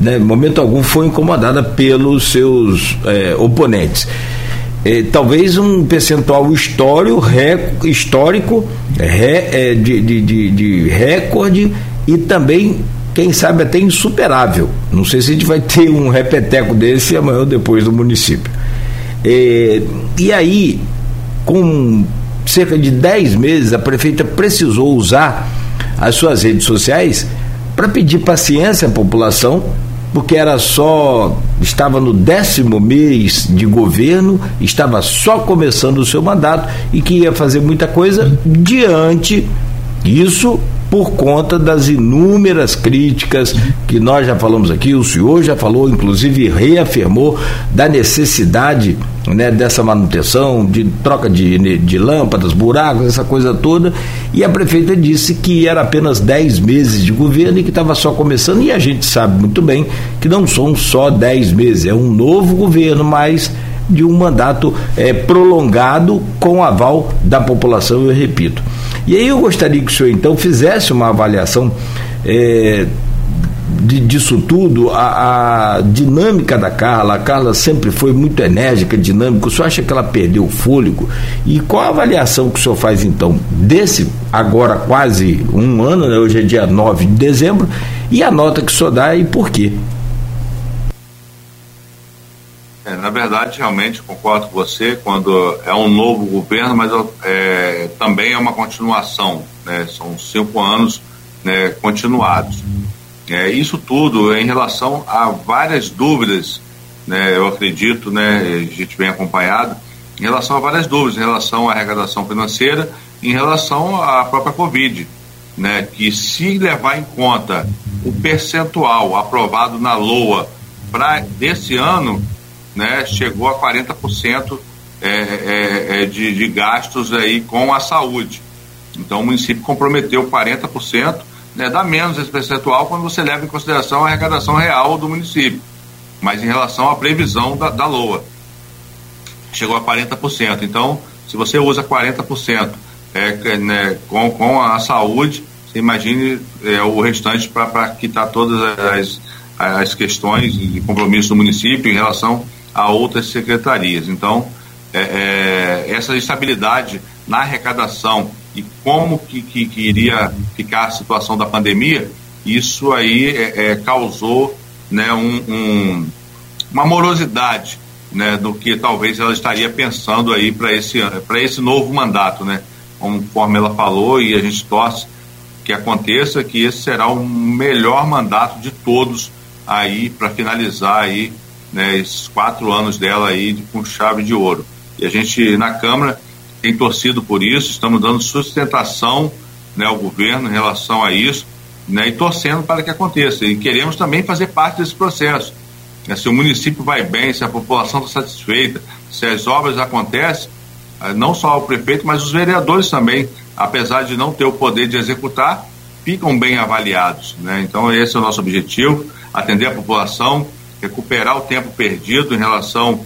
S2: né, em momento algum foi incomodada pelos seus oponentes é, talvez um percentual histórico, histórico é, de, de, de, de recorde e também, quem sabe, até insuperável. Não sei se a gente vai ter um repeteco desse amanhã ou depois do município. É, e aí, com cerca de 10 meses, a prefeita precisou usar as suas redes sociais para pedir paciência à população porque era só estava no décimo mês de governo, estava só começando o seu mandato e que ia fazer muita coisa diante isso por conta das inúmeras críticas que nós já falamos aqui, o senhor já falou, inclusive reafirmou da necessidade né, dessa manutenção, de troca de, de lâmpadas, buracos, essa coisa toda, e a prefeita disse que era apenas 10 meses de governo e que estava só começando, e a gente sabe muito bem que não são só 10 meses, é um novo governo, mas de um mandato é, prolongado com aval da população, eu repito. E aí eu gostaria que o senhor então fizesse uma avaliação é, de, disso tudo, a, a, dinâmica da Carla, a Carla sempre foi muito enérgica, dinâmica, o senhor acha que ela perdeu o fôlego? E qual a avaliação que o senhor faz então desse, agora quase um ano, né, hoje é dia 9 de dezembro, e a nota que o senhor dá e por quê?
S3: É, na verdade, realmente concordo com você quando é um novo governo, mas é, também é uma continuação, né? São cinco anos né, continuados. É, isso tudo em relação a várias dúvidas, né? Eu acredito, né? A gente vem acompanhado em relação a várias dúvidas, em relação à arrecadação financeira, em relação à própria Covid, né? Que se levar em conta o percentual aprovado na LOA para desse ano né, chegou a 40% é, é, é, de, de gastos aí com a saúde. Então o município comprometeu 40%, né, dá menos esse percentual quando você leva em consideração a arrecadação real do município, mas em relação à previsão da, da LOA. Chegou a 40%. Então, se você usa 40% é, né, com, com a saúde, você imagine é, o restante para quitar todas as, as questões e compromissos do município em relação a outras secretarias. Então, é, é, essa estabilidade na arrecadação e como que, que, que, iria ficar a situação da pandemia, isso aí é, é causou né, um, um, uma morosidade né, do que talvez ela estaria pensando aí para esse, esse novo mandato, né? Conforme ela falou, e a gente torce que aconteça, que esse será o melhor mandato de todos aí para finalizar aí né, esses quatro anos dela aí com chave de ouro. E a gente na Câmara tem torcido por isso, estamos dando sustentação né, ao governo em relação a isso né, e torcendo para que aconteça. E queremos também fazer parte desse processo. Né, se o município vai bem, se a população está satisfeita, se as obras acontecem, eh, não só o prefeito, mas os vereadores também, apesar de não ter o poder de executar, ficam bem avaliados. Né? Então, esse é o nosso objetivo: atender a população, recuperar o tempo perdido em relação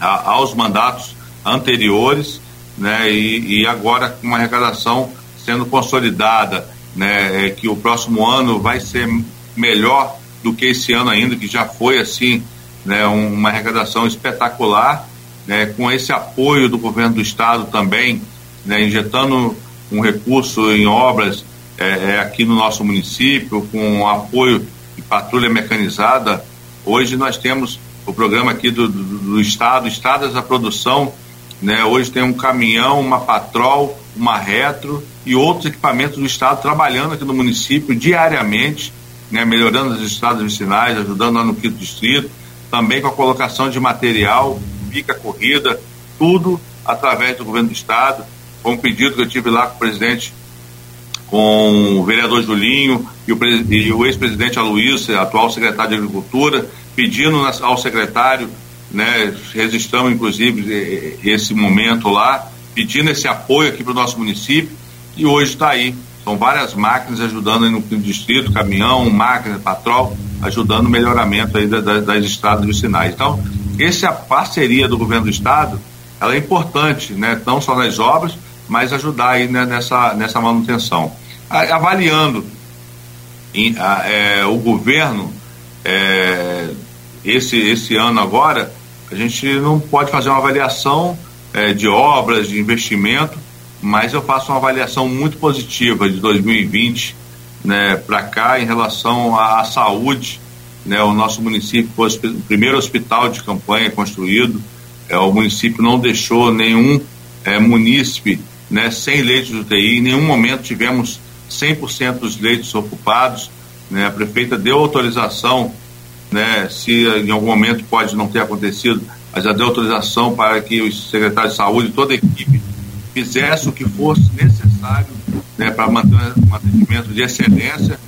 S3: a, aos mandatos anteriores, né? e, e agora com uma arrecadação sendo consolidada, né? É, que o próximo ano vai ser melhor do que esse ano ainda, que já foi assim, né? uma arrecadação espetacular, né? com esse apoio do governo do estado também, né? injetando um recurso em obras é, é, aqui no nosso município, com apoio de patrulha mecanizada. Hoje nós temos o programa aqui do, do, do Estado, Estradas da Produção, né? hoje tem um caminhão, uma patrol, uma retro e outros equipamentos do Estado trabalhando aqui no município diariamente, né? melhorando as estradas vicinais, ajudando lá no quinto distrito, também com a colocação de material, pica corrida, tudo através do governo do Estado. Foi um pedido que eu tive lá com o presidente com o vereador Julinho e o, o ex-presidente Aloysio, atual secretário de Agricultura, pedindo ao secretário, né, registramos inclusive esse momento lá, pedindo esse apoio aqui para o nosso município e hoje está aí. São várias máquinas ajudando aí no distrito, caminhão, máquina, patrol, ajudando o melhoramento aí das, das estradas vicinais. Então, essa parceria do governo do estado, ela é importante, né, não só nas obras, mas ajudar aí né, nessa, nessa manutenção. Avaliando em, a, é, o governo, é, esse, esse ano agora, a gente não pode fazer uma avaliação é, de obras, de investimento, mas eu faço uma avaliação muito positiva de 2020 né, para cá em relação à, à saúde. Né, o nosso município foi o primeiro hospital de campanha construído, é, o município não deixou nenhum é, munícipe né, sem leitos de UTI. Em nenhum momento tivemos 100% dos leitos ocupados. Né, a prefeita deu autorização, né, se em algum momento pode não ter acontecido, mas já deu autorização para que os secretários de saúde, toda a equipe, fizesse o que fosse necessário né, para manter um atendimento de excelência.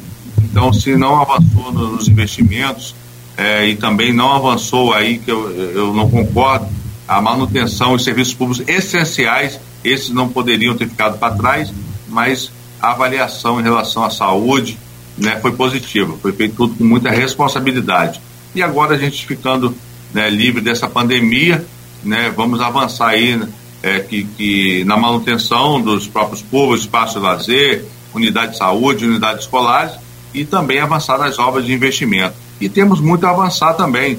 S3: Então, se não avançou nos investimentos é, e também não avançou aí, que eu, eu não concordo, a manutenção e serviços públicos essenciais esses não poderiam ter ficado para trás, mas a avaliação em relação à saúde né, foi positiva, foi feito tudo com muita responsabilidade. E agora a gente ficando né, livre dessa pandemia, né, vamos avançar aí é, que, que, na manutenção dos próprios povos, espaços de lazer, unidade de saúde, unidades escolares e também avançar nas obras de investimento. E temos muito a avançar também.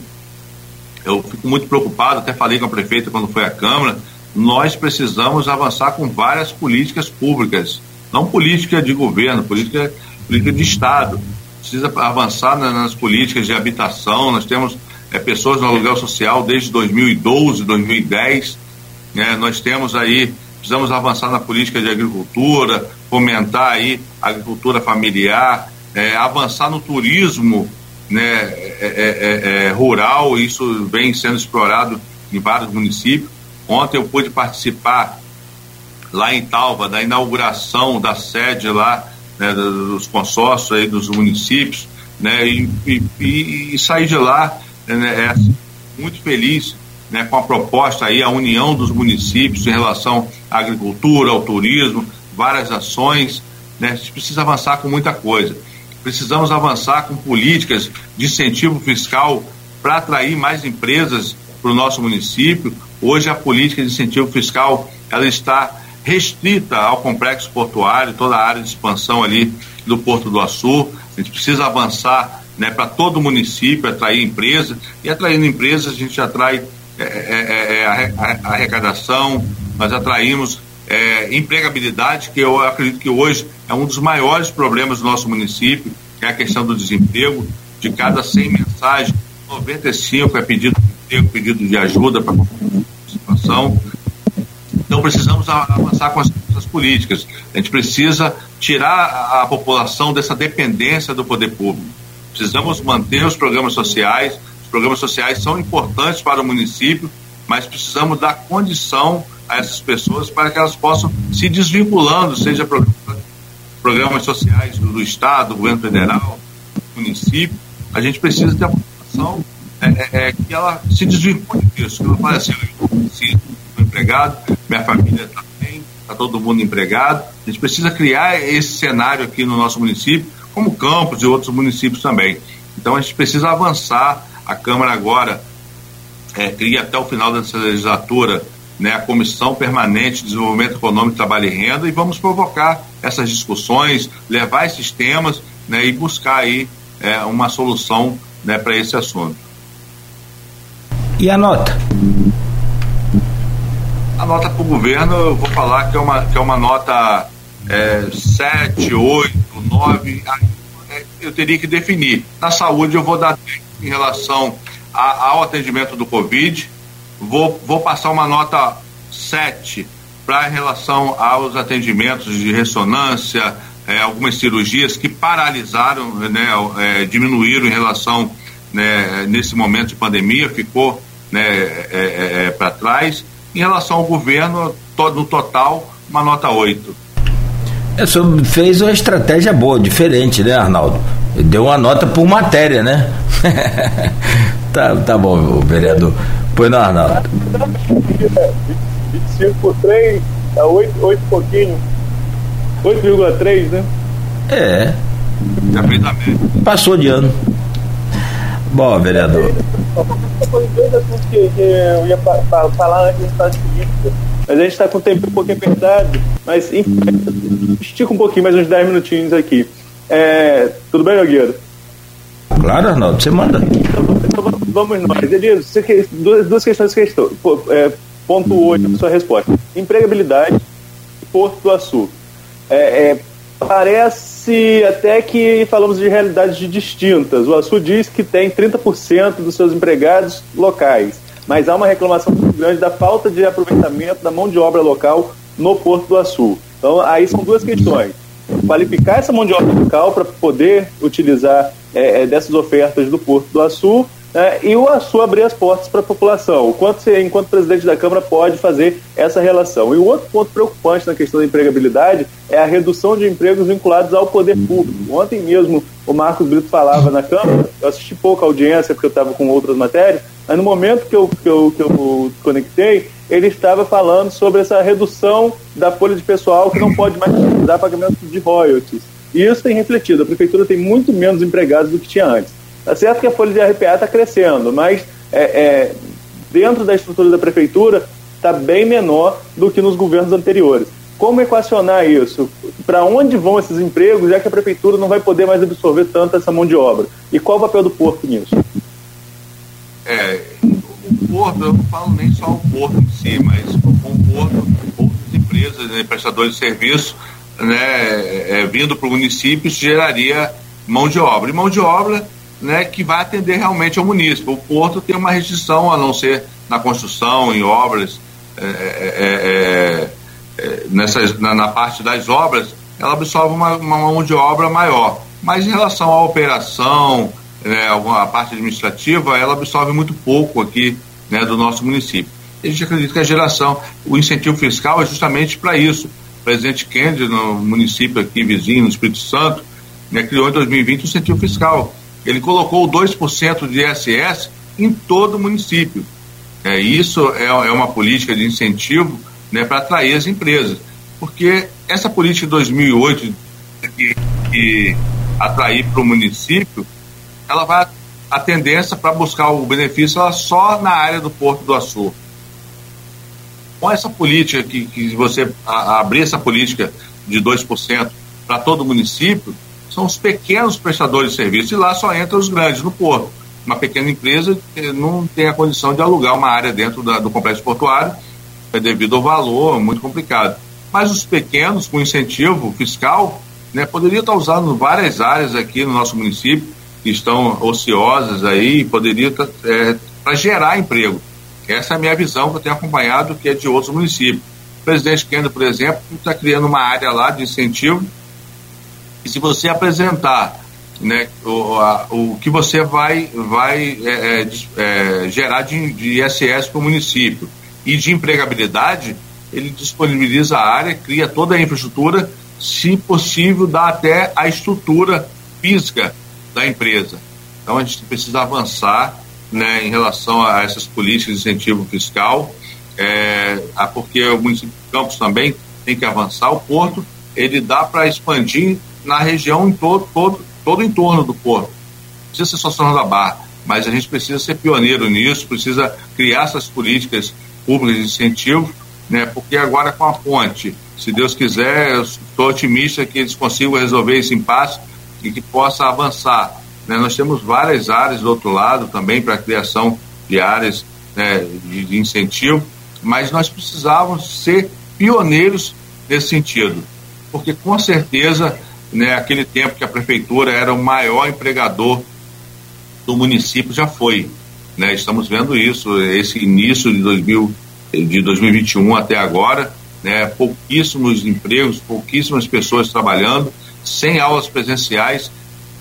S3: Eu fico muito preocupado, até falei com a prefeita quando foi à Câmara, nós precisamos avançar com várias políticas públicas, não política de governo, política, política de Estado. Precisa avançar nas políticas de habitação. Nós temos é, pessoas no aluguel social desde 2012, 2010. Né? Nós temos aí, precisamos avançar na política de agricultura, fomentar aí a agricultura familiar, é, avançar no turismo né, é rural. Isso vem sendo explorado em vários municípios Ontem eu pude participar lá em Talva da inauguração da sede lá né, dos consórcios aí dos municípios, né, e, e, e sair de lá né, é, muito feliz né, com a proposta aí, a união dos municípios em relação à agricultura, ao turismo, várias ações. Né, a gente precisa avançar com muita coisa. Precisamos avançar com políticas de incentivo fiscal para atrair mais empresas para o nosso município, Hoje a política de incentivo fiscal ela está restrita ao complexo portuário, toda a área de expansão ali do Porto do Açu. A gente precisa avançar né, para todo o município, atrair empresas, e atraindo empresas a gente atrai é, é, é, é arrecadação, nós atraímos é, empregabilidade, que eu acredito que hoje é um dos maiores problemas do nosso município, que é a questão do desemprego. De cada 100 mensagens, 95 é pedido de emprego, pedido de ajuda para situação. Então precisamos avançar com as, as políticas. A gente precisa tirar a, a população dessa dependência do poder público. Precisamos manter os programas sociais. Os programas sociais são importantes para o município, mas precisamos dar condição a essas pessoas para que elas possam se desvinculando, seja programas sociais do, do Estado, do governo federal, do município. A gente precisa ter é, é, é, que ela se desvincule disso, que ela fale assim, eu estou empregado, minha família está bem, está todo mundo empregado, A gente precisa criar esse cenário aqui no nosso município, como Campos e outros municípios também. Então a gente precisa avançar. A Câmara agora é, cria até o final dessa legislatura né, a Comissão Permanente de Desenvolvimento Econômico, Trabalho e Renda e vamos provocar essas discussões, levar esses temas né, e buscar aí é, uma solução né, para esse assunto.
S2: E a nota?
S3: A nota para o governo, eu vou falar que é uma, que é uma nota é, 7, 8, 9, eu teria que definir. Na saúde, eu vou dar em relação a, ao atendimento do Covid, vou, vou passar uma nota 7 para em relação aos atendimentos de ressonância, é, algumas cirurgias que paralisaram, né, é, diminuíram em relação né, nesse momento de pandemia, ficou né, é, é, é para trás. Em relação ao governo, todo, no total, uma nota 8.
S2: É, o senhor fez uma estratégia boa, diferente, né, Arnaldo? Deu uma nota por matéria, né? tá, tá bom, vereador. Pois não, Arnaldo.
S4: 25 por 3, dá 8, 8 pouquinho. 8,3, né?
S2: É. Passou de ano. Bom, vereador.
S4: Dois assuntos que, que eu ia falar antes de política. Mas a gente está com o tempo um pouquinho apertado. Mas enfim, estica um pouquinho, mais uns 10 minutinhos aqui. É, tudo bem, Nogueira?
S2: Claro, Arnaldo, você manda.
S4: Então, vamos nós. Elias, duas, duas questões que estou. É, ponto 8, sua resposta. Empregabilidade Porto do Açul. É, é, parece até que falamos de realidades distintas. O Açul diz que tem 30% dos seus empregados locais, mas há uma reclamação muito grande da falta de aproveitamento da mão de obra local no Porto do Açul. Então, aí são duas questões. Qualificar essa mão de obra local para poder utilizar é, é, dessas ofertas do Porto do Açul né, e o Açu abrir as portas para a população. O quanto você, enquanto presidente da Câmara, pode fazer essa relação. E o outro ponto preocupante na questão da empregabilidade é a redução de empregos vinculados ao poder público. Ontem mesmo o Marcos Brito falava na Câmara, eu assisti pouca audiência porque eu estava com outras matérias, mas no momento que eu, que, eu, que eu conectei, ele estava falando sobre essa redução da folha de pessoal que não pode mais dar pagamento de royalties. E isso tem refletido. A prefeitura tem muito menos empregados do que tinha antes. Tá certo que a folha de RPA está crescendo, mas é, é, dentro da estrutura da prefeitura está bem menor do que nos governos anteriores. Como equacionar isso? Para onde vão esses empregos, já que a prefeitura não vai poder mais absorver tanto essa mão de obra? E qual o papel do porto nisso?
S3: É, o porto, eu não falo nem só o porto em si, mas com o porto, outras empresas, né, prestadores de serviço, né, é, vindo para o município, isso geraria mão de obra. E mão de obra né, que vai atender realmente ao município. O porto tem uma restrição, a não ser na construção, em obras, é, é, é, nessas, na, na, parte das obras, ela absorve uma, uma, mão de obra maior. Mas em relação à operação, né, a parte administrativa, ela absorve muito pouco aqui né, do nosso município. a gente acredita que a geração, o incentivo fiscal é justamente para isso. O presidente Kennedy, no município aqui vizinho, no Espírito Santo, né, criou em 2020 o incentivo fiscal ele colocou 2% de ISS em todo o município. É, isso é, é uma política de incentivo né, para atrair as empresas. Porque essa política de 2008 que, que atrair para o município, ela vai a tendência para buscar o benefício ela só na área do Porto do Açu. Com essa política que, que você a, abrir essa política de 2% para todo o município, são os pequenos prestadores de serviço e lá só entram os grandes no porto. Uma pequena empresa não tem a condição de alugar uma área dentro da, do complexo portuário, é devido ao valor, muito complicado. Mas os pequenos, com incentivo fiscal, né, poderiam estar usando várias áreas aqui no nosso município, que estão ociosas aí, poderia é, para gerar emprego. Essa é a minha visão que eu tenho acompanhado, que é de outros municípios. O presidente Kendo, por exemplo, está criando uma área lá de incentivo e se você apresentar né, o, a, o que você vai, vai é, é, é gerar de, de ISS para o município e de empregabilidade, ele disponibiliza a área, cria toda a infraestrutura, se possível, dá até a estrutura física da empresa. Então a gente precisa avançar né, em relação a essas políticas de incentivo fiscal, é, porque o município de Campos também tem que avançar, o Porto ele dá para expandir na região em todo, todo, todo o entorno do porto. Não precisa ser só São da Barra, mas a gente precisa ser pioneiro nisso, precisa criar essas políticas públicas de incentivo, né? Porque agora com a ponte, se Deus quiser, eu estou otimista que eles consigam resolver esse impasse e que possa avançar. Né? Nós temos várias áreas do outro lado também para a criação de áreas né, de, de incentivo, mas nós precisávamos ser pioneiros nesse sentido, porque com certeza, né, aquele tempo que a prefeitura era o maior empregador do município já foi, né? Estamos vendo isso, esse início de 2000, de 2021 até agora, né? Pouquíssimos empregos, pouquíssimas pessoas trabalhando, sem aulas presenciais,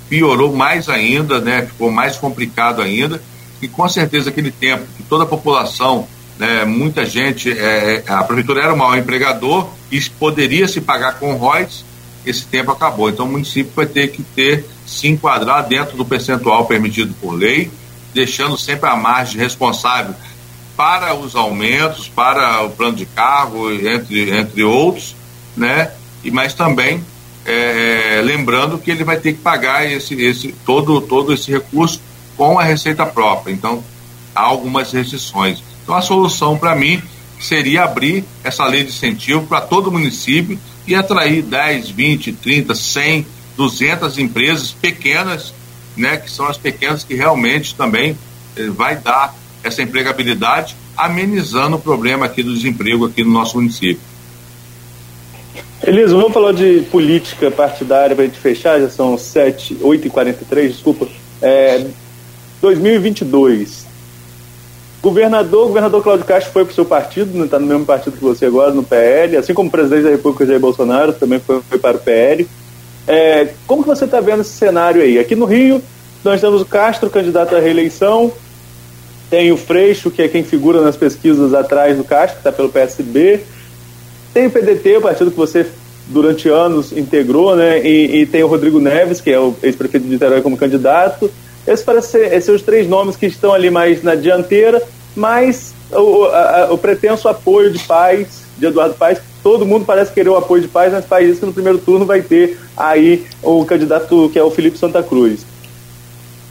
S3: piorou mais ainda, né? Ficou mais complicado ainda e com certeza aquele tempo que toda a população né, muita gente, é, é, a prefeitura era o maior empregador e poderia se pagar com royalties, esse tempo acabou. Então o município vai ter que ter, se enquadrar dentro do percentual permitido por lei, deixando sempre a margem responsável para os aumentos, para o plano de cargo, entre, entre outros, né? E, mas também é, é lembrando que ele vai ter que pagar esse, esse, todo, todo esse recurso com a receita própria. Então, há algumas restrições. Então, a solução para mim seria abrir essa lei de incentivo para todo o município e atrair 10, 20, 30, 100, 200 empresas pequenas, né, que são as pequenas que realmente também eh, vai dar essa empregabilidade, amenizando o problema aqui do desemprego aqui no nosso município.
S4: Elisa, vamos falar de política partidária para a gente fechar, já são 7, 8 e 43 desculpa. É, 2022, Governador, o governador Cláudio Castro foi para o seu partido, está né, tá no mesmo partido que você agora, no PL, assim como o presidente da República, Jair Bolsonaro, também foi, foi para o PL. É, como que você está vendo esse cenário aí? Aqui no Rio, nós temos o Castro, candidato à reeleição, tem o Freixo, que é quem figura nas pesquisas atrás do Castro, que está pelo PSB, tem o PDT, o partido que você durante anos integrou, né? E, e tem o Rodrigo Neves, que é o ex-prefeito de Niterói como candidato. Esses parecem ser esses os três nomes que estão ali mais na dianteira, mas o, a, o pretenso apoio de paz, de Eduardo Paes, todo mundo parece querer o apoio de paz, mas Paes que no primeiro turno vai ter aí o candidato que é o Felipe Santa Cruz.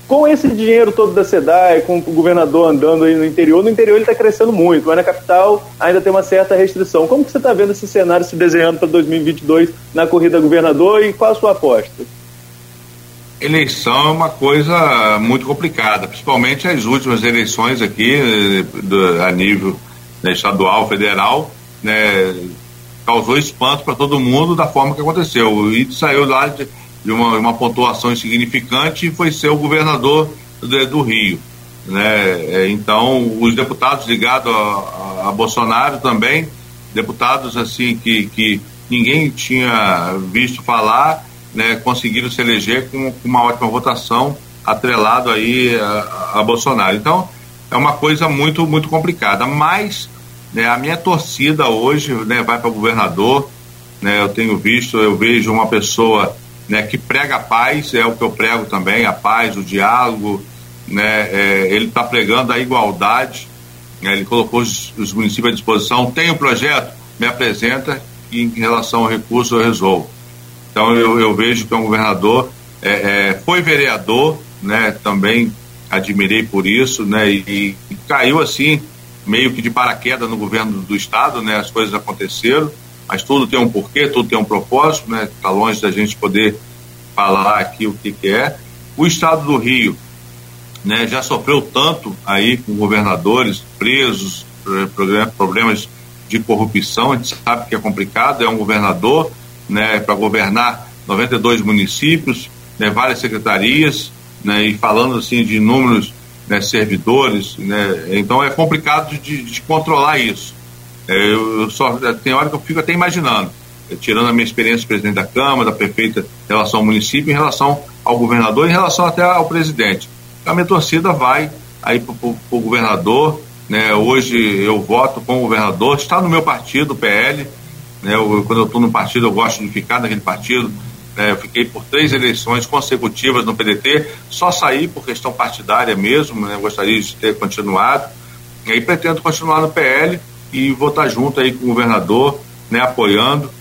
S4: Com esse dinheiro todo da SEDAI, com o governador andando aí no interior, no interior ele está crescendo muito, mas na capital ainda tem uma certa restrição. Como que você está vendo esse cenário se desenhando para 2022 na corrida governador e qual a sua aposta?
S3: Eleição é uma coisa muito complicada, principalmente as últimas eleições aqui eh, do, a nível né, estadual, federal, né, causou espanto para todo mundo da forma que aconteceu. O Ito saiu lá de, de uma, uma, pontuação insignificante e foi ser o governador do, do Rio. Né? É, então, os deputados ligados a, a, a, Bolsonaro também, deputados assim que, que ninguém tinha visto falar, né, conseguiram se eleger com, com uma ótima votação, atrelado aí a, a, Bolsonaro. Então, é uma coisa muito, muito complicada. Mas né, a minha torcida hoje né, vai para o governador. Né, eu tenho visto, eu vejo uma pessoa né, que prega a paz, é o que eu prego também, a paz, o diálogo. Né, é, ele está pregando a igualdade. Né, ele colocou os, os municípios à disposição. Tem o um projeto, me apresenta e em relação ao recurso eu resolvo. Então eu, eu vejo que é um governador, é, é, foi vereador, né, também admirei por isso, né, e, e, caiu assim, meio que de paraquedas no governo do estado, né, as coisas aconteceram, mas tudo tem um porquê, tudo tem um propósito, né, está longe da gente poder falar aqui o que, que é. O estado do Rio, né, já sofreu tanto aí com governadores presos, problemas de corrupção, a gente sabe que é complicado, é um governador, né, para governar 92 municípios, né, várias secretarias, né, e falando assim de números né, servidores, né, então é complicado de, de controlar isso. É, eu, só tem hora que eu fico até imaginando, é, tirando a minha experiência de presidente da Câmara, da prefeita, em relação ao município, em relação ao governador, em relação até ao presidente. A minha torcida vai aí para o governador, né, hoje eu voto com o governador, está no meu partido, o PL, né? Eu, quando eu estou no partido, eu gosto de ficar naquele partido. Né? Eu fiquei por três eleições consecutivas no PDT, só saí por questão partidária mesmo, né? gostaria de ter continuado. E aí pretendo continuar no PL e vou estar junto aí com o governador, né? apoiando.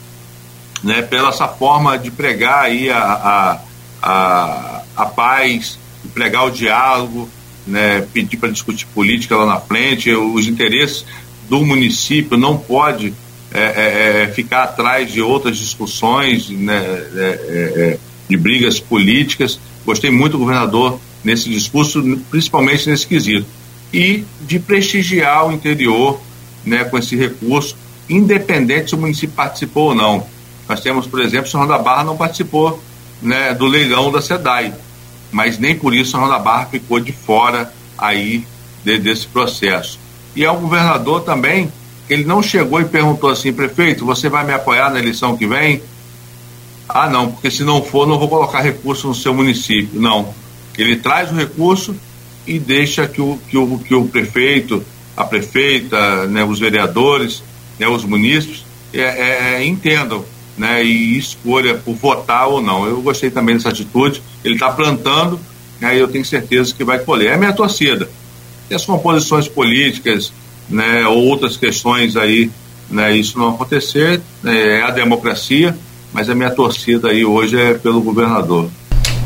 S3: né, pela essa forma de pregar aí a, a, a, a paz, de pregar o diálogo, né, pedir para discutir política lá na frente, os interesses do município não pode é, é, é ficar atrás de outras discussões, né, é, é, de brigas políticas. Gostei muito do governador nesse discurso, principalmente nesse quesito. E de prestigiar o interior né, com esse recurso, independente se o município participou ou não. Nós temos, por exemplo, São João da Barra não participou né, do leilão da SEDAI, mas nem por isso São João da Barra ficou de fora aí de, desse processo. E é o governador também, ele não chegou e perguntou assim, prefeito, você vai me apoiar na eleição que vem? Ah, não, porque se não for, não vou colocar recurso no seu município. Não. Ele traz o recurso e deixa que o, que o, que o prefeito, a prefeita, né, os vereadores, né, os munícipes é, é, é, entendam né, e escolha por votar ou não. Eu gostei também dessa atitude. Ele está plantando, né, e eu tenho certeza que vai colher. É a minha torcida. E as composições políticas, né, outras questões aí, né, isso não acontecer, né, é a democracia mas a minha torcida aí hoje é pelo governador.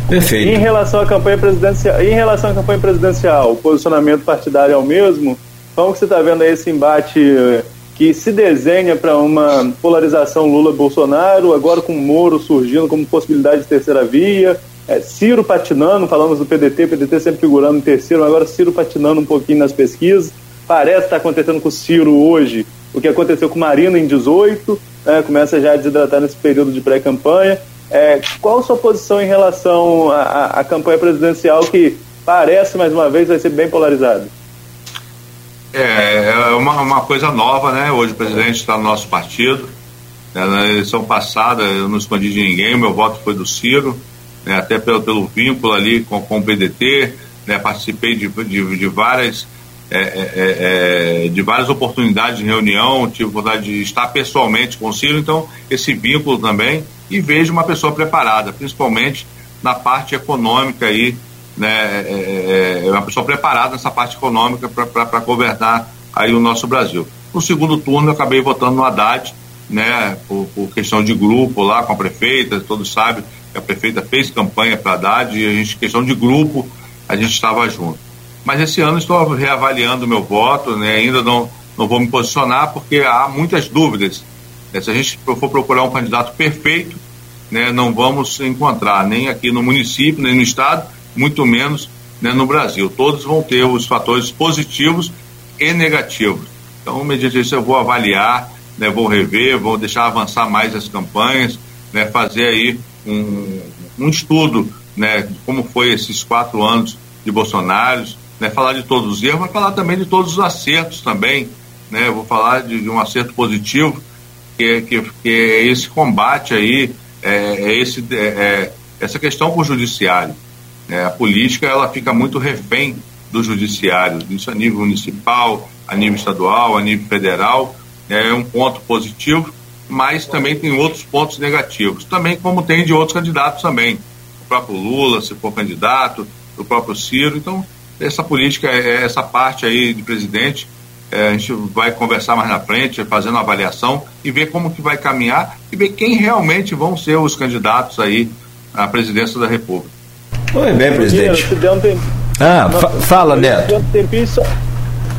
S4: Perfeito. Em relação à campanha presidencial, em relação à campanha presidencial, o posicionamento partidário é o mesmo? Como que você está vendo aí esse embate eh, que se desenha para uma polarização Lula-Bolsonaro, agora com Moro surgindo como possibilidade de terceira via, é, Ciro patinando, falamos do PDT, PDT sempre figurando em terceiro, agora Ciro patinando um pouquinho nas pesquisas. Parece estar tá acontecendo com o Ciro hoje o que aconteceu com Marina em 18, né, começa já a desidratar nesse período de pré-campanha. É, qual a sua posição em relação à, campanha presidencial que parece, mais uma vez, vai ser bem polarizada?
S3: É, é uma, uma coisa nova, né? Hoje o presidente está no nosso partido. É, na eleição passada eu não escondi de ninguém, meu voto foi do Ciro, né, até pelo, pelo vínculo ali com, com o PDT, né, participei de, de, de várias é é, é, é, de várias oportunidades de reunião, tive vontade de estar pessoalmente com o Ciro, então esse vínculo também, e vejo uma pessoa preparada, principalmente na parte econômica aí, né, é, uma pessoa preparada nessa parte econômica para governar aí o nosso Brasil. No segundo turno eu acabei votando no Haddad, né, por, por questão de grupo lá com a prefeita, todos sabem que a prefeita fez campanha para Haddad e a gente, questão de grupo, a gente estava junto mas esse ano estou reavaliando o meu voto, né? ainda não, não vou me posicionar porque há muitas dúvidas. É, se a gente for procurar um candidato perfeito, né, não vamos encontrar nem aqui no município, nem no estado, muito menos né, no Brasil. Todos vão ter os fatores positivos e negativos. Então, mediante isso, eu vou avaliar, né, vou rever, vou deixar avançar mais as campanhas, né, fazer aí um, um estudo né, de como foi esses quatro anos de Bolsonaro, né, falar de todos os erros, mas falar também de todos os acertos também. Né, vou falar de, de um acerto positivo, que é, que, que é esse combate aí, é, é esse, é, é, essa questão com o judiciário. Né, a política ela fica muito refém do judiciário, isso a nível municipal, a nível estadual, a nível federal, né, é um ponto positivo, mas também tem outros pontos negativos, também como tem de outros candidatos também, o próprio Lula, se for candidato, o próprio Ciro, então essa política, é, essa parte aí de presidente, é, a gente vai conversar mais na frente, fazendo uma avaliação e ver como que vai caminhar e ver quem realmente vão ser os candidatos aí à presidência da República.
S2: Oi, bem, presidente. Ah, fa fala, Neto.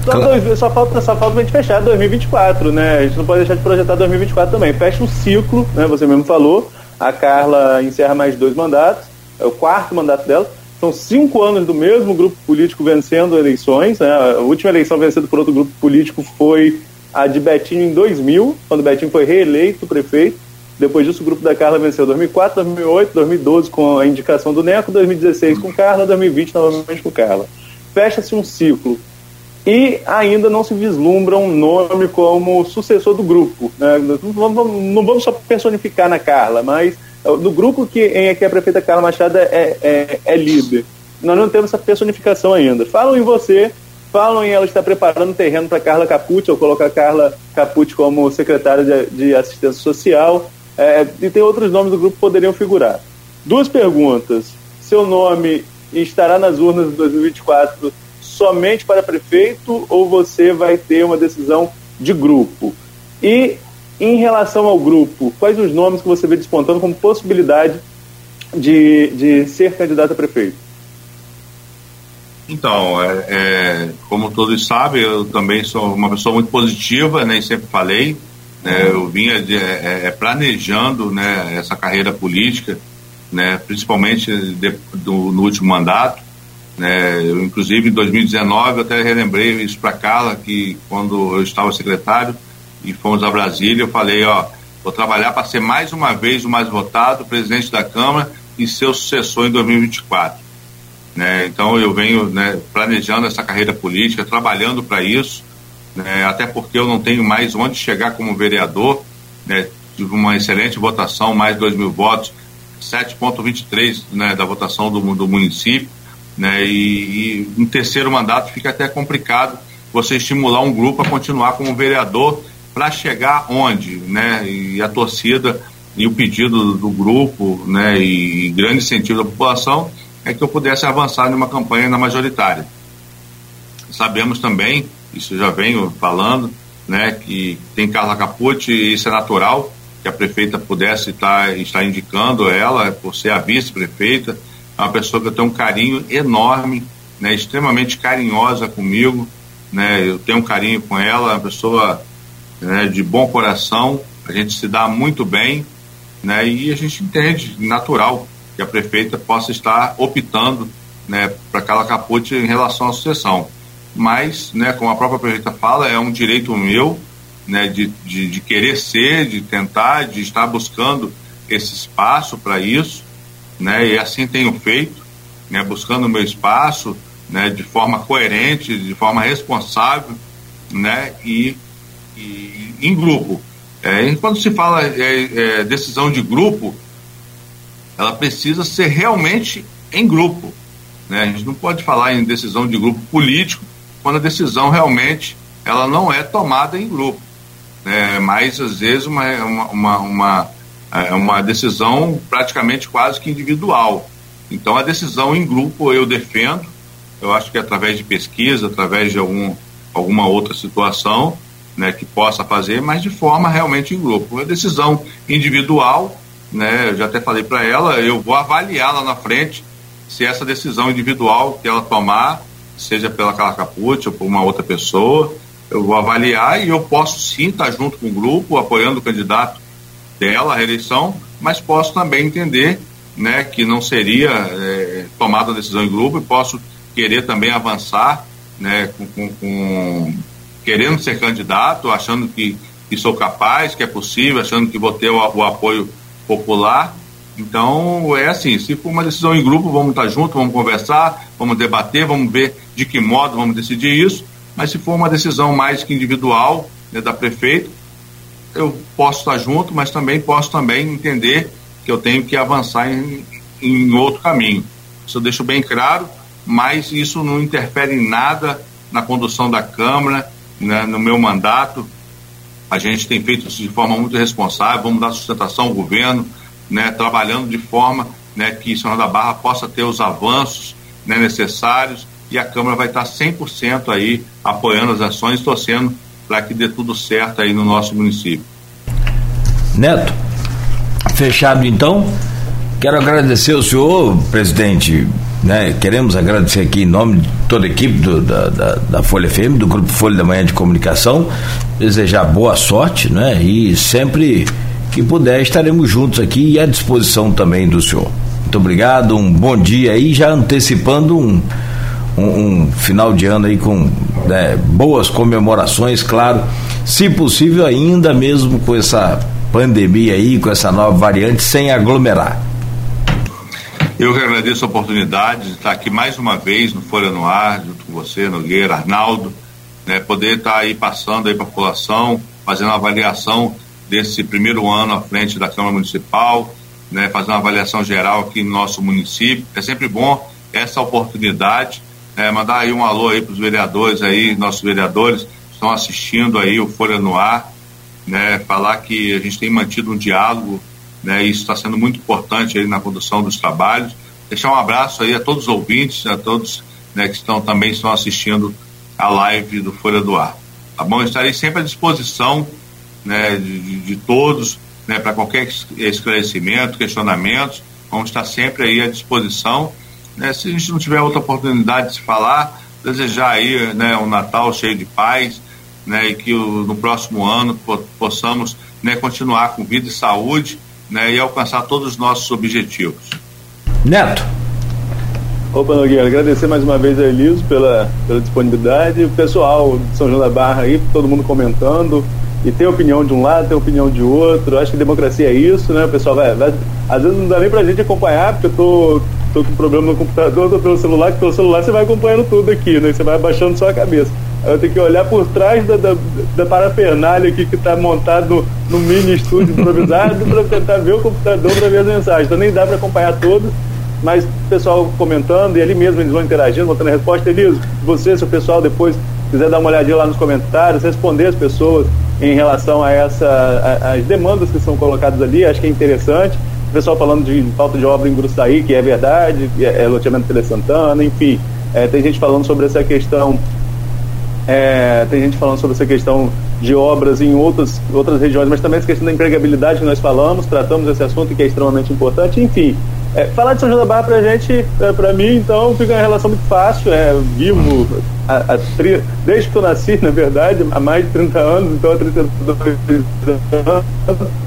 S4: Só, dois, só, falta, só falta a gente fechar 2024, né? A gente não pode deixar de projetar 2024 também. Fecha um ciclo, né? Você mesmo falou. A Carla encerra mais dois mandatos, é o quarto mandato dela são cinco anos do mesmo grupo político vencendo eleições. Né? A última eleição vencida por outro grupo político foi a de Betinho em 2000, quando Betinho foi reeleito prefeito. Depois disso, o grupo da Carla venceu 2004, 2008, 2012 com a indicação do Neco, 2016 com Carla, 2020 novamente com Carla. Fecha-se um ciclo. E ainda não se vislumbra um nome como sucessor do grupo. Né? Não, vamos, não vamos só personificar na Carla, mas no grupo que, em que a prefeita Carla Machado é, é, é líder. Nós não temos essa personificação ainda. Falam em você, falam em ela estar preparando terreno para Carla Capucci, ou colocar Carla Capucci como secretária de, de assistência social. É, e tem outros nomes do grupo que poderiam figurar. Duas perguntas. Seu nome estará nas urnas de 2024 somente para prefeito ou você vai ter uma decisão de grupo? E Em relação ao grupo, quais os nomes que você vê despontando como possibilidade de, de ser candidato a prefeito?
S3: Então, é, é, como todos sabem, eu também sou uma pessoa muito positiva, né, e sempre falei. Né, eu vinha de, é, é planejando né, essa carreira política, né, principalmente de, do, no último mandato. Né, eu, inclusive, em 2019, eu até relembrei isso para Carla, que quando eu estava secretário e fomos a Brasília, eu falei: ó, vou trabalhar para ser mais uma vez o mais votado, presidente da Câmara e seu sucessor em 2024. Né? Então eu venho né, planejando essa carreira política, trabalhando para isso, né, até porque eu não tenho mais onde chegar como vereador. Né, tive uma excelente votação, mais de 2 mil votos, 7,23 né, da votação do, do município. Né, e, e um terceiro mandato fica até complicado você estimular um grupo a continuar como vereador para chegar onde, né? E a torcida e o pedido do grupo, né? E grande incentivo da população é que eu pudesse avançar numa campanha na majoritária. Sabemos também, isso já venho falando, né, que tem Carla Capucci isso é natural, que a prefeita pudesse estar, estar indicando ela por ser a vice-prefeita, é uma pessoa que eu tenho um carinho enorme, né, extremamente carinhosa comigo, né, eu tenho um carinho com ela, é uma pessoa né, de bom coração, a gente se dá muito bem, né, e a gente entende, natural, que a prefeita possa estar optando né, para aquela capote em relação à sucessão. Mas, né, como a própria prefeita fala, é um direito meu né, de, de, de querer ser, de tentar, de estar buscando esse espaço para isso, né, e assim tenho feito, né, buscando o meu espaço né, de forma coerente, de forma responsável né, e, em grupo. É, quando se fala é, é, decisão de grupo, ela precisa ser realmente em grupo. Né? A gente não pode falar em decisão de grupo político quando a decisão realmente ela não é tomada em grupo. Né? Mas, às vezes, uma, uma, uma, uma, é uma decisão praticamente quase que individual. Então, a decisão em grupo eu defendo, eu acho que através de pesquisa, através de algum, alguma outra situação né, que possa fazer, mas de forma realmente em grupo. A decisão individual né? Eu já até falei para ela, eu vou avaliar lá na frente se essa decisão individual que ela tomar, seja pela Carla ou por uma outra pessoa, eu vou avaliar e eu posso sim estar junto com o grupo, apoiando o candidato dela à reeleição, mas posso também entender né, que não seria é, tomada a decisão em grupo e posso querer também avançar né, com, com, com, querendo ser candidato, achando que, que sou capaz, que é possível, achando que vou ter o, o apoio popular. Então, é assim, se for uma decisão em grupo, vamos estar juntos, vamos conversar, vamos debater, vamos ver de que modo vamos decidir isso. Mas se for uma decisão mais que individual né, da prefeita, eu posso estar junto, mas também posso também entender que eu tenho que avançar em, em outro caminho. Isso eu deixo bem claro, mas isso não interfere em nada na condução da Câmara, né, no meu mandato. A gente tem feito isso de forma muito responsável, vamos dar sustentação ao governo, né, trabalhando de forma né, que São da Barra possa ter os avanços né, necessários e a Câmara vai estar 100% aí apoiando as ações, torcendo para que dê tudo certo aí no nosso município.
S2: Neto, fechado então. Quero agradecer ao senhor, presidente, né, queremos agradecer aqui em nome de toda a equipe do, da, da, da, Folha FM, do Grupo Folha da Manhã de Comunicação, desejar boa sorte, né? E sempre que puder estaremos juntos aqui e à disposição também do senhor. Muito obrigado, um bom dia aí, já antecipando um, um, um final de ano aí com né, boas comemorações, claro, se possível ainda mesmo com essa pandemia aí, com essa nova variante, sem aglomerar.
S3: Eu que agradeço a oportunidade de estar aqui mais uma vez no Folha no Ar, junto com você, Nogueira, Arnaldo, né, poder estar aí passando aí para a população, fazendo uma avaliação desse primeiro ano à frente da Câmara Municipal, né, fazendo uma avaliação geral aqui no nosso município. É sempre bom essa oportunidade, é, mandar aí um alô aí para os vereadores aí, nossos vereadores estão assistindo aí o Folha no Ar, né, falar que a gente tem mantido um diálogo né? Isso está sendo muito importante aí na condução dos trabalhos. Deixar um abraço aí a todos os ouvintes, a todos né, que estão também estão assistindo a live do Folha do Ar. Tá bom? Eu estarei sempre à disposição né, de, de todos, né, para qualquer esclarecimento, questionamento, vamos estar sempre aí à disposição. Né, se a gente não tiver outra oportunidade de se falar, desejar aí né, um Natal cheio de paz, e que o, no próximo ano possamos continuar com vida e saúde né, e alcançar todos os nossos objetivos.
S2: Neto.
S4: Opa, Nogueira, agradecer mais uma vez a Eliso pela, pela disponibilidade, o pessoal de São João da Barra aí, todo mundo comentando, e tem opinião de um lado, tem opinião de outro, acho que democracia é isso, né, o pessoal vai, vai às vezes não dá nem pra gente acompanhar, porque eu tô, tô com problema no computador, tô pelo celular, que pelo celular você vai acompanhando tudo aqui, né, você vai abaixando só a cabeça. Eu tenho que olhar por trás da, da, da parafernália aqui que está montado no mini estúdio improvisado para tentar ver o computador para ver as mensagens. Então nem dá para acompanhar todos, mas o pessoal comentando e ali mesmo eles vão interagindo, botando a resposta. Eliso, você, seu pessoal, depois quiser dar uma olhadinha lá nos comentários, responder as pessoas em relação a essa as demandas que são colocadas ali, acho que é interessante. Pessoal falando de falta de obra em Gruçaí, que é verdade, é, é loteamento Tele Santana, enfim. É, tem gente falando sobre essa questão é, tem gente falando sobre essa questão de obras em outras, outras regiões, mas também essa questão da empregabilidade que nós falamos, tratamos esse assunto que é extremamente importante. Enfim, é, falar de São João da Barra para a gente, é, para mim, então, fica uma relação muito fácil. É, vivo a, a desde que eu nasci, na verdade, há mais de 30 anos, então há 32 anos.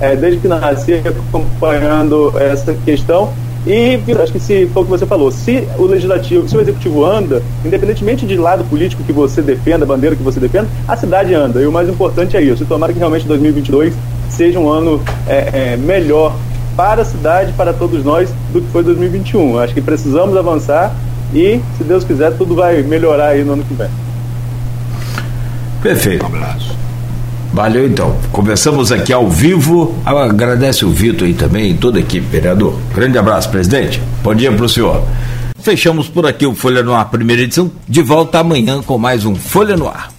S4: É, desde que nasci acompanhando essa questão e acho que se foi o que você falou, se o legislativo, se o executivo anda, independentemente de lado político que você defenda, bandeira que você defenda, a cidade anda. E o mais importante é isso. E tomara que realmente 2022 seja um ano é, é, melhor para a cidade, para todos nós, do que foi 2021. Acho que precisamos avançar e, se Deus quiser, tudo vai melhorar aí no ano que vem.
S2: Perfeito. Um abraço. Valeu então. Conversamos aqui ao vivo. Agradece o Vitor aí também, toda a equipe, vereador. Grande abraço, presidente. Bom dia para o senhor. Fechamos por aqui o Folha no Ar, primeira edição. De volta amanhã com mais um Folha no Ar.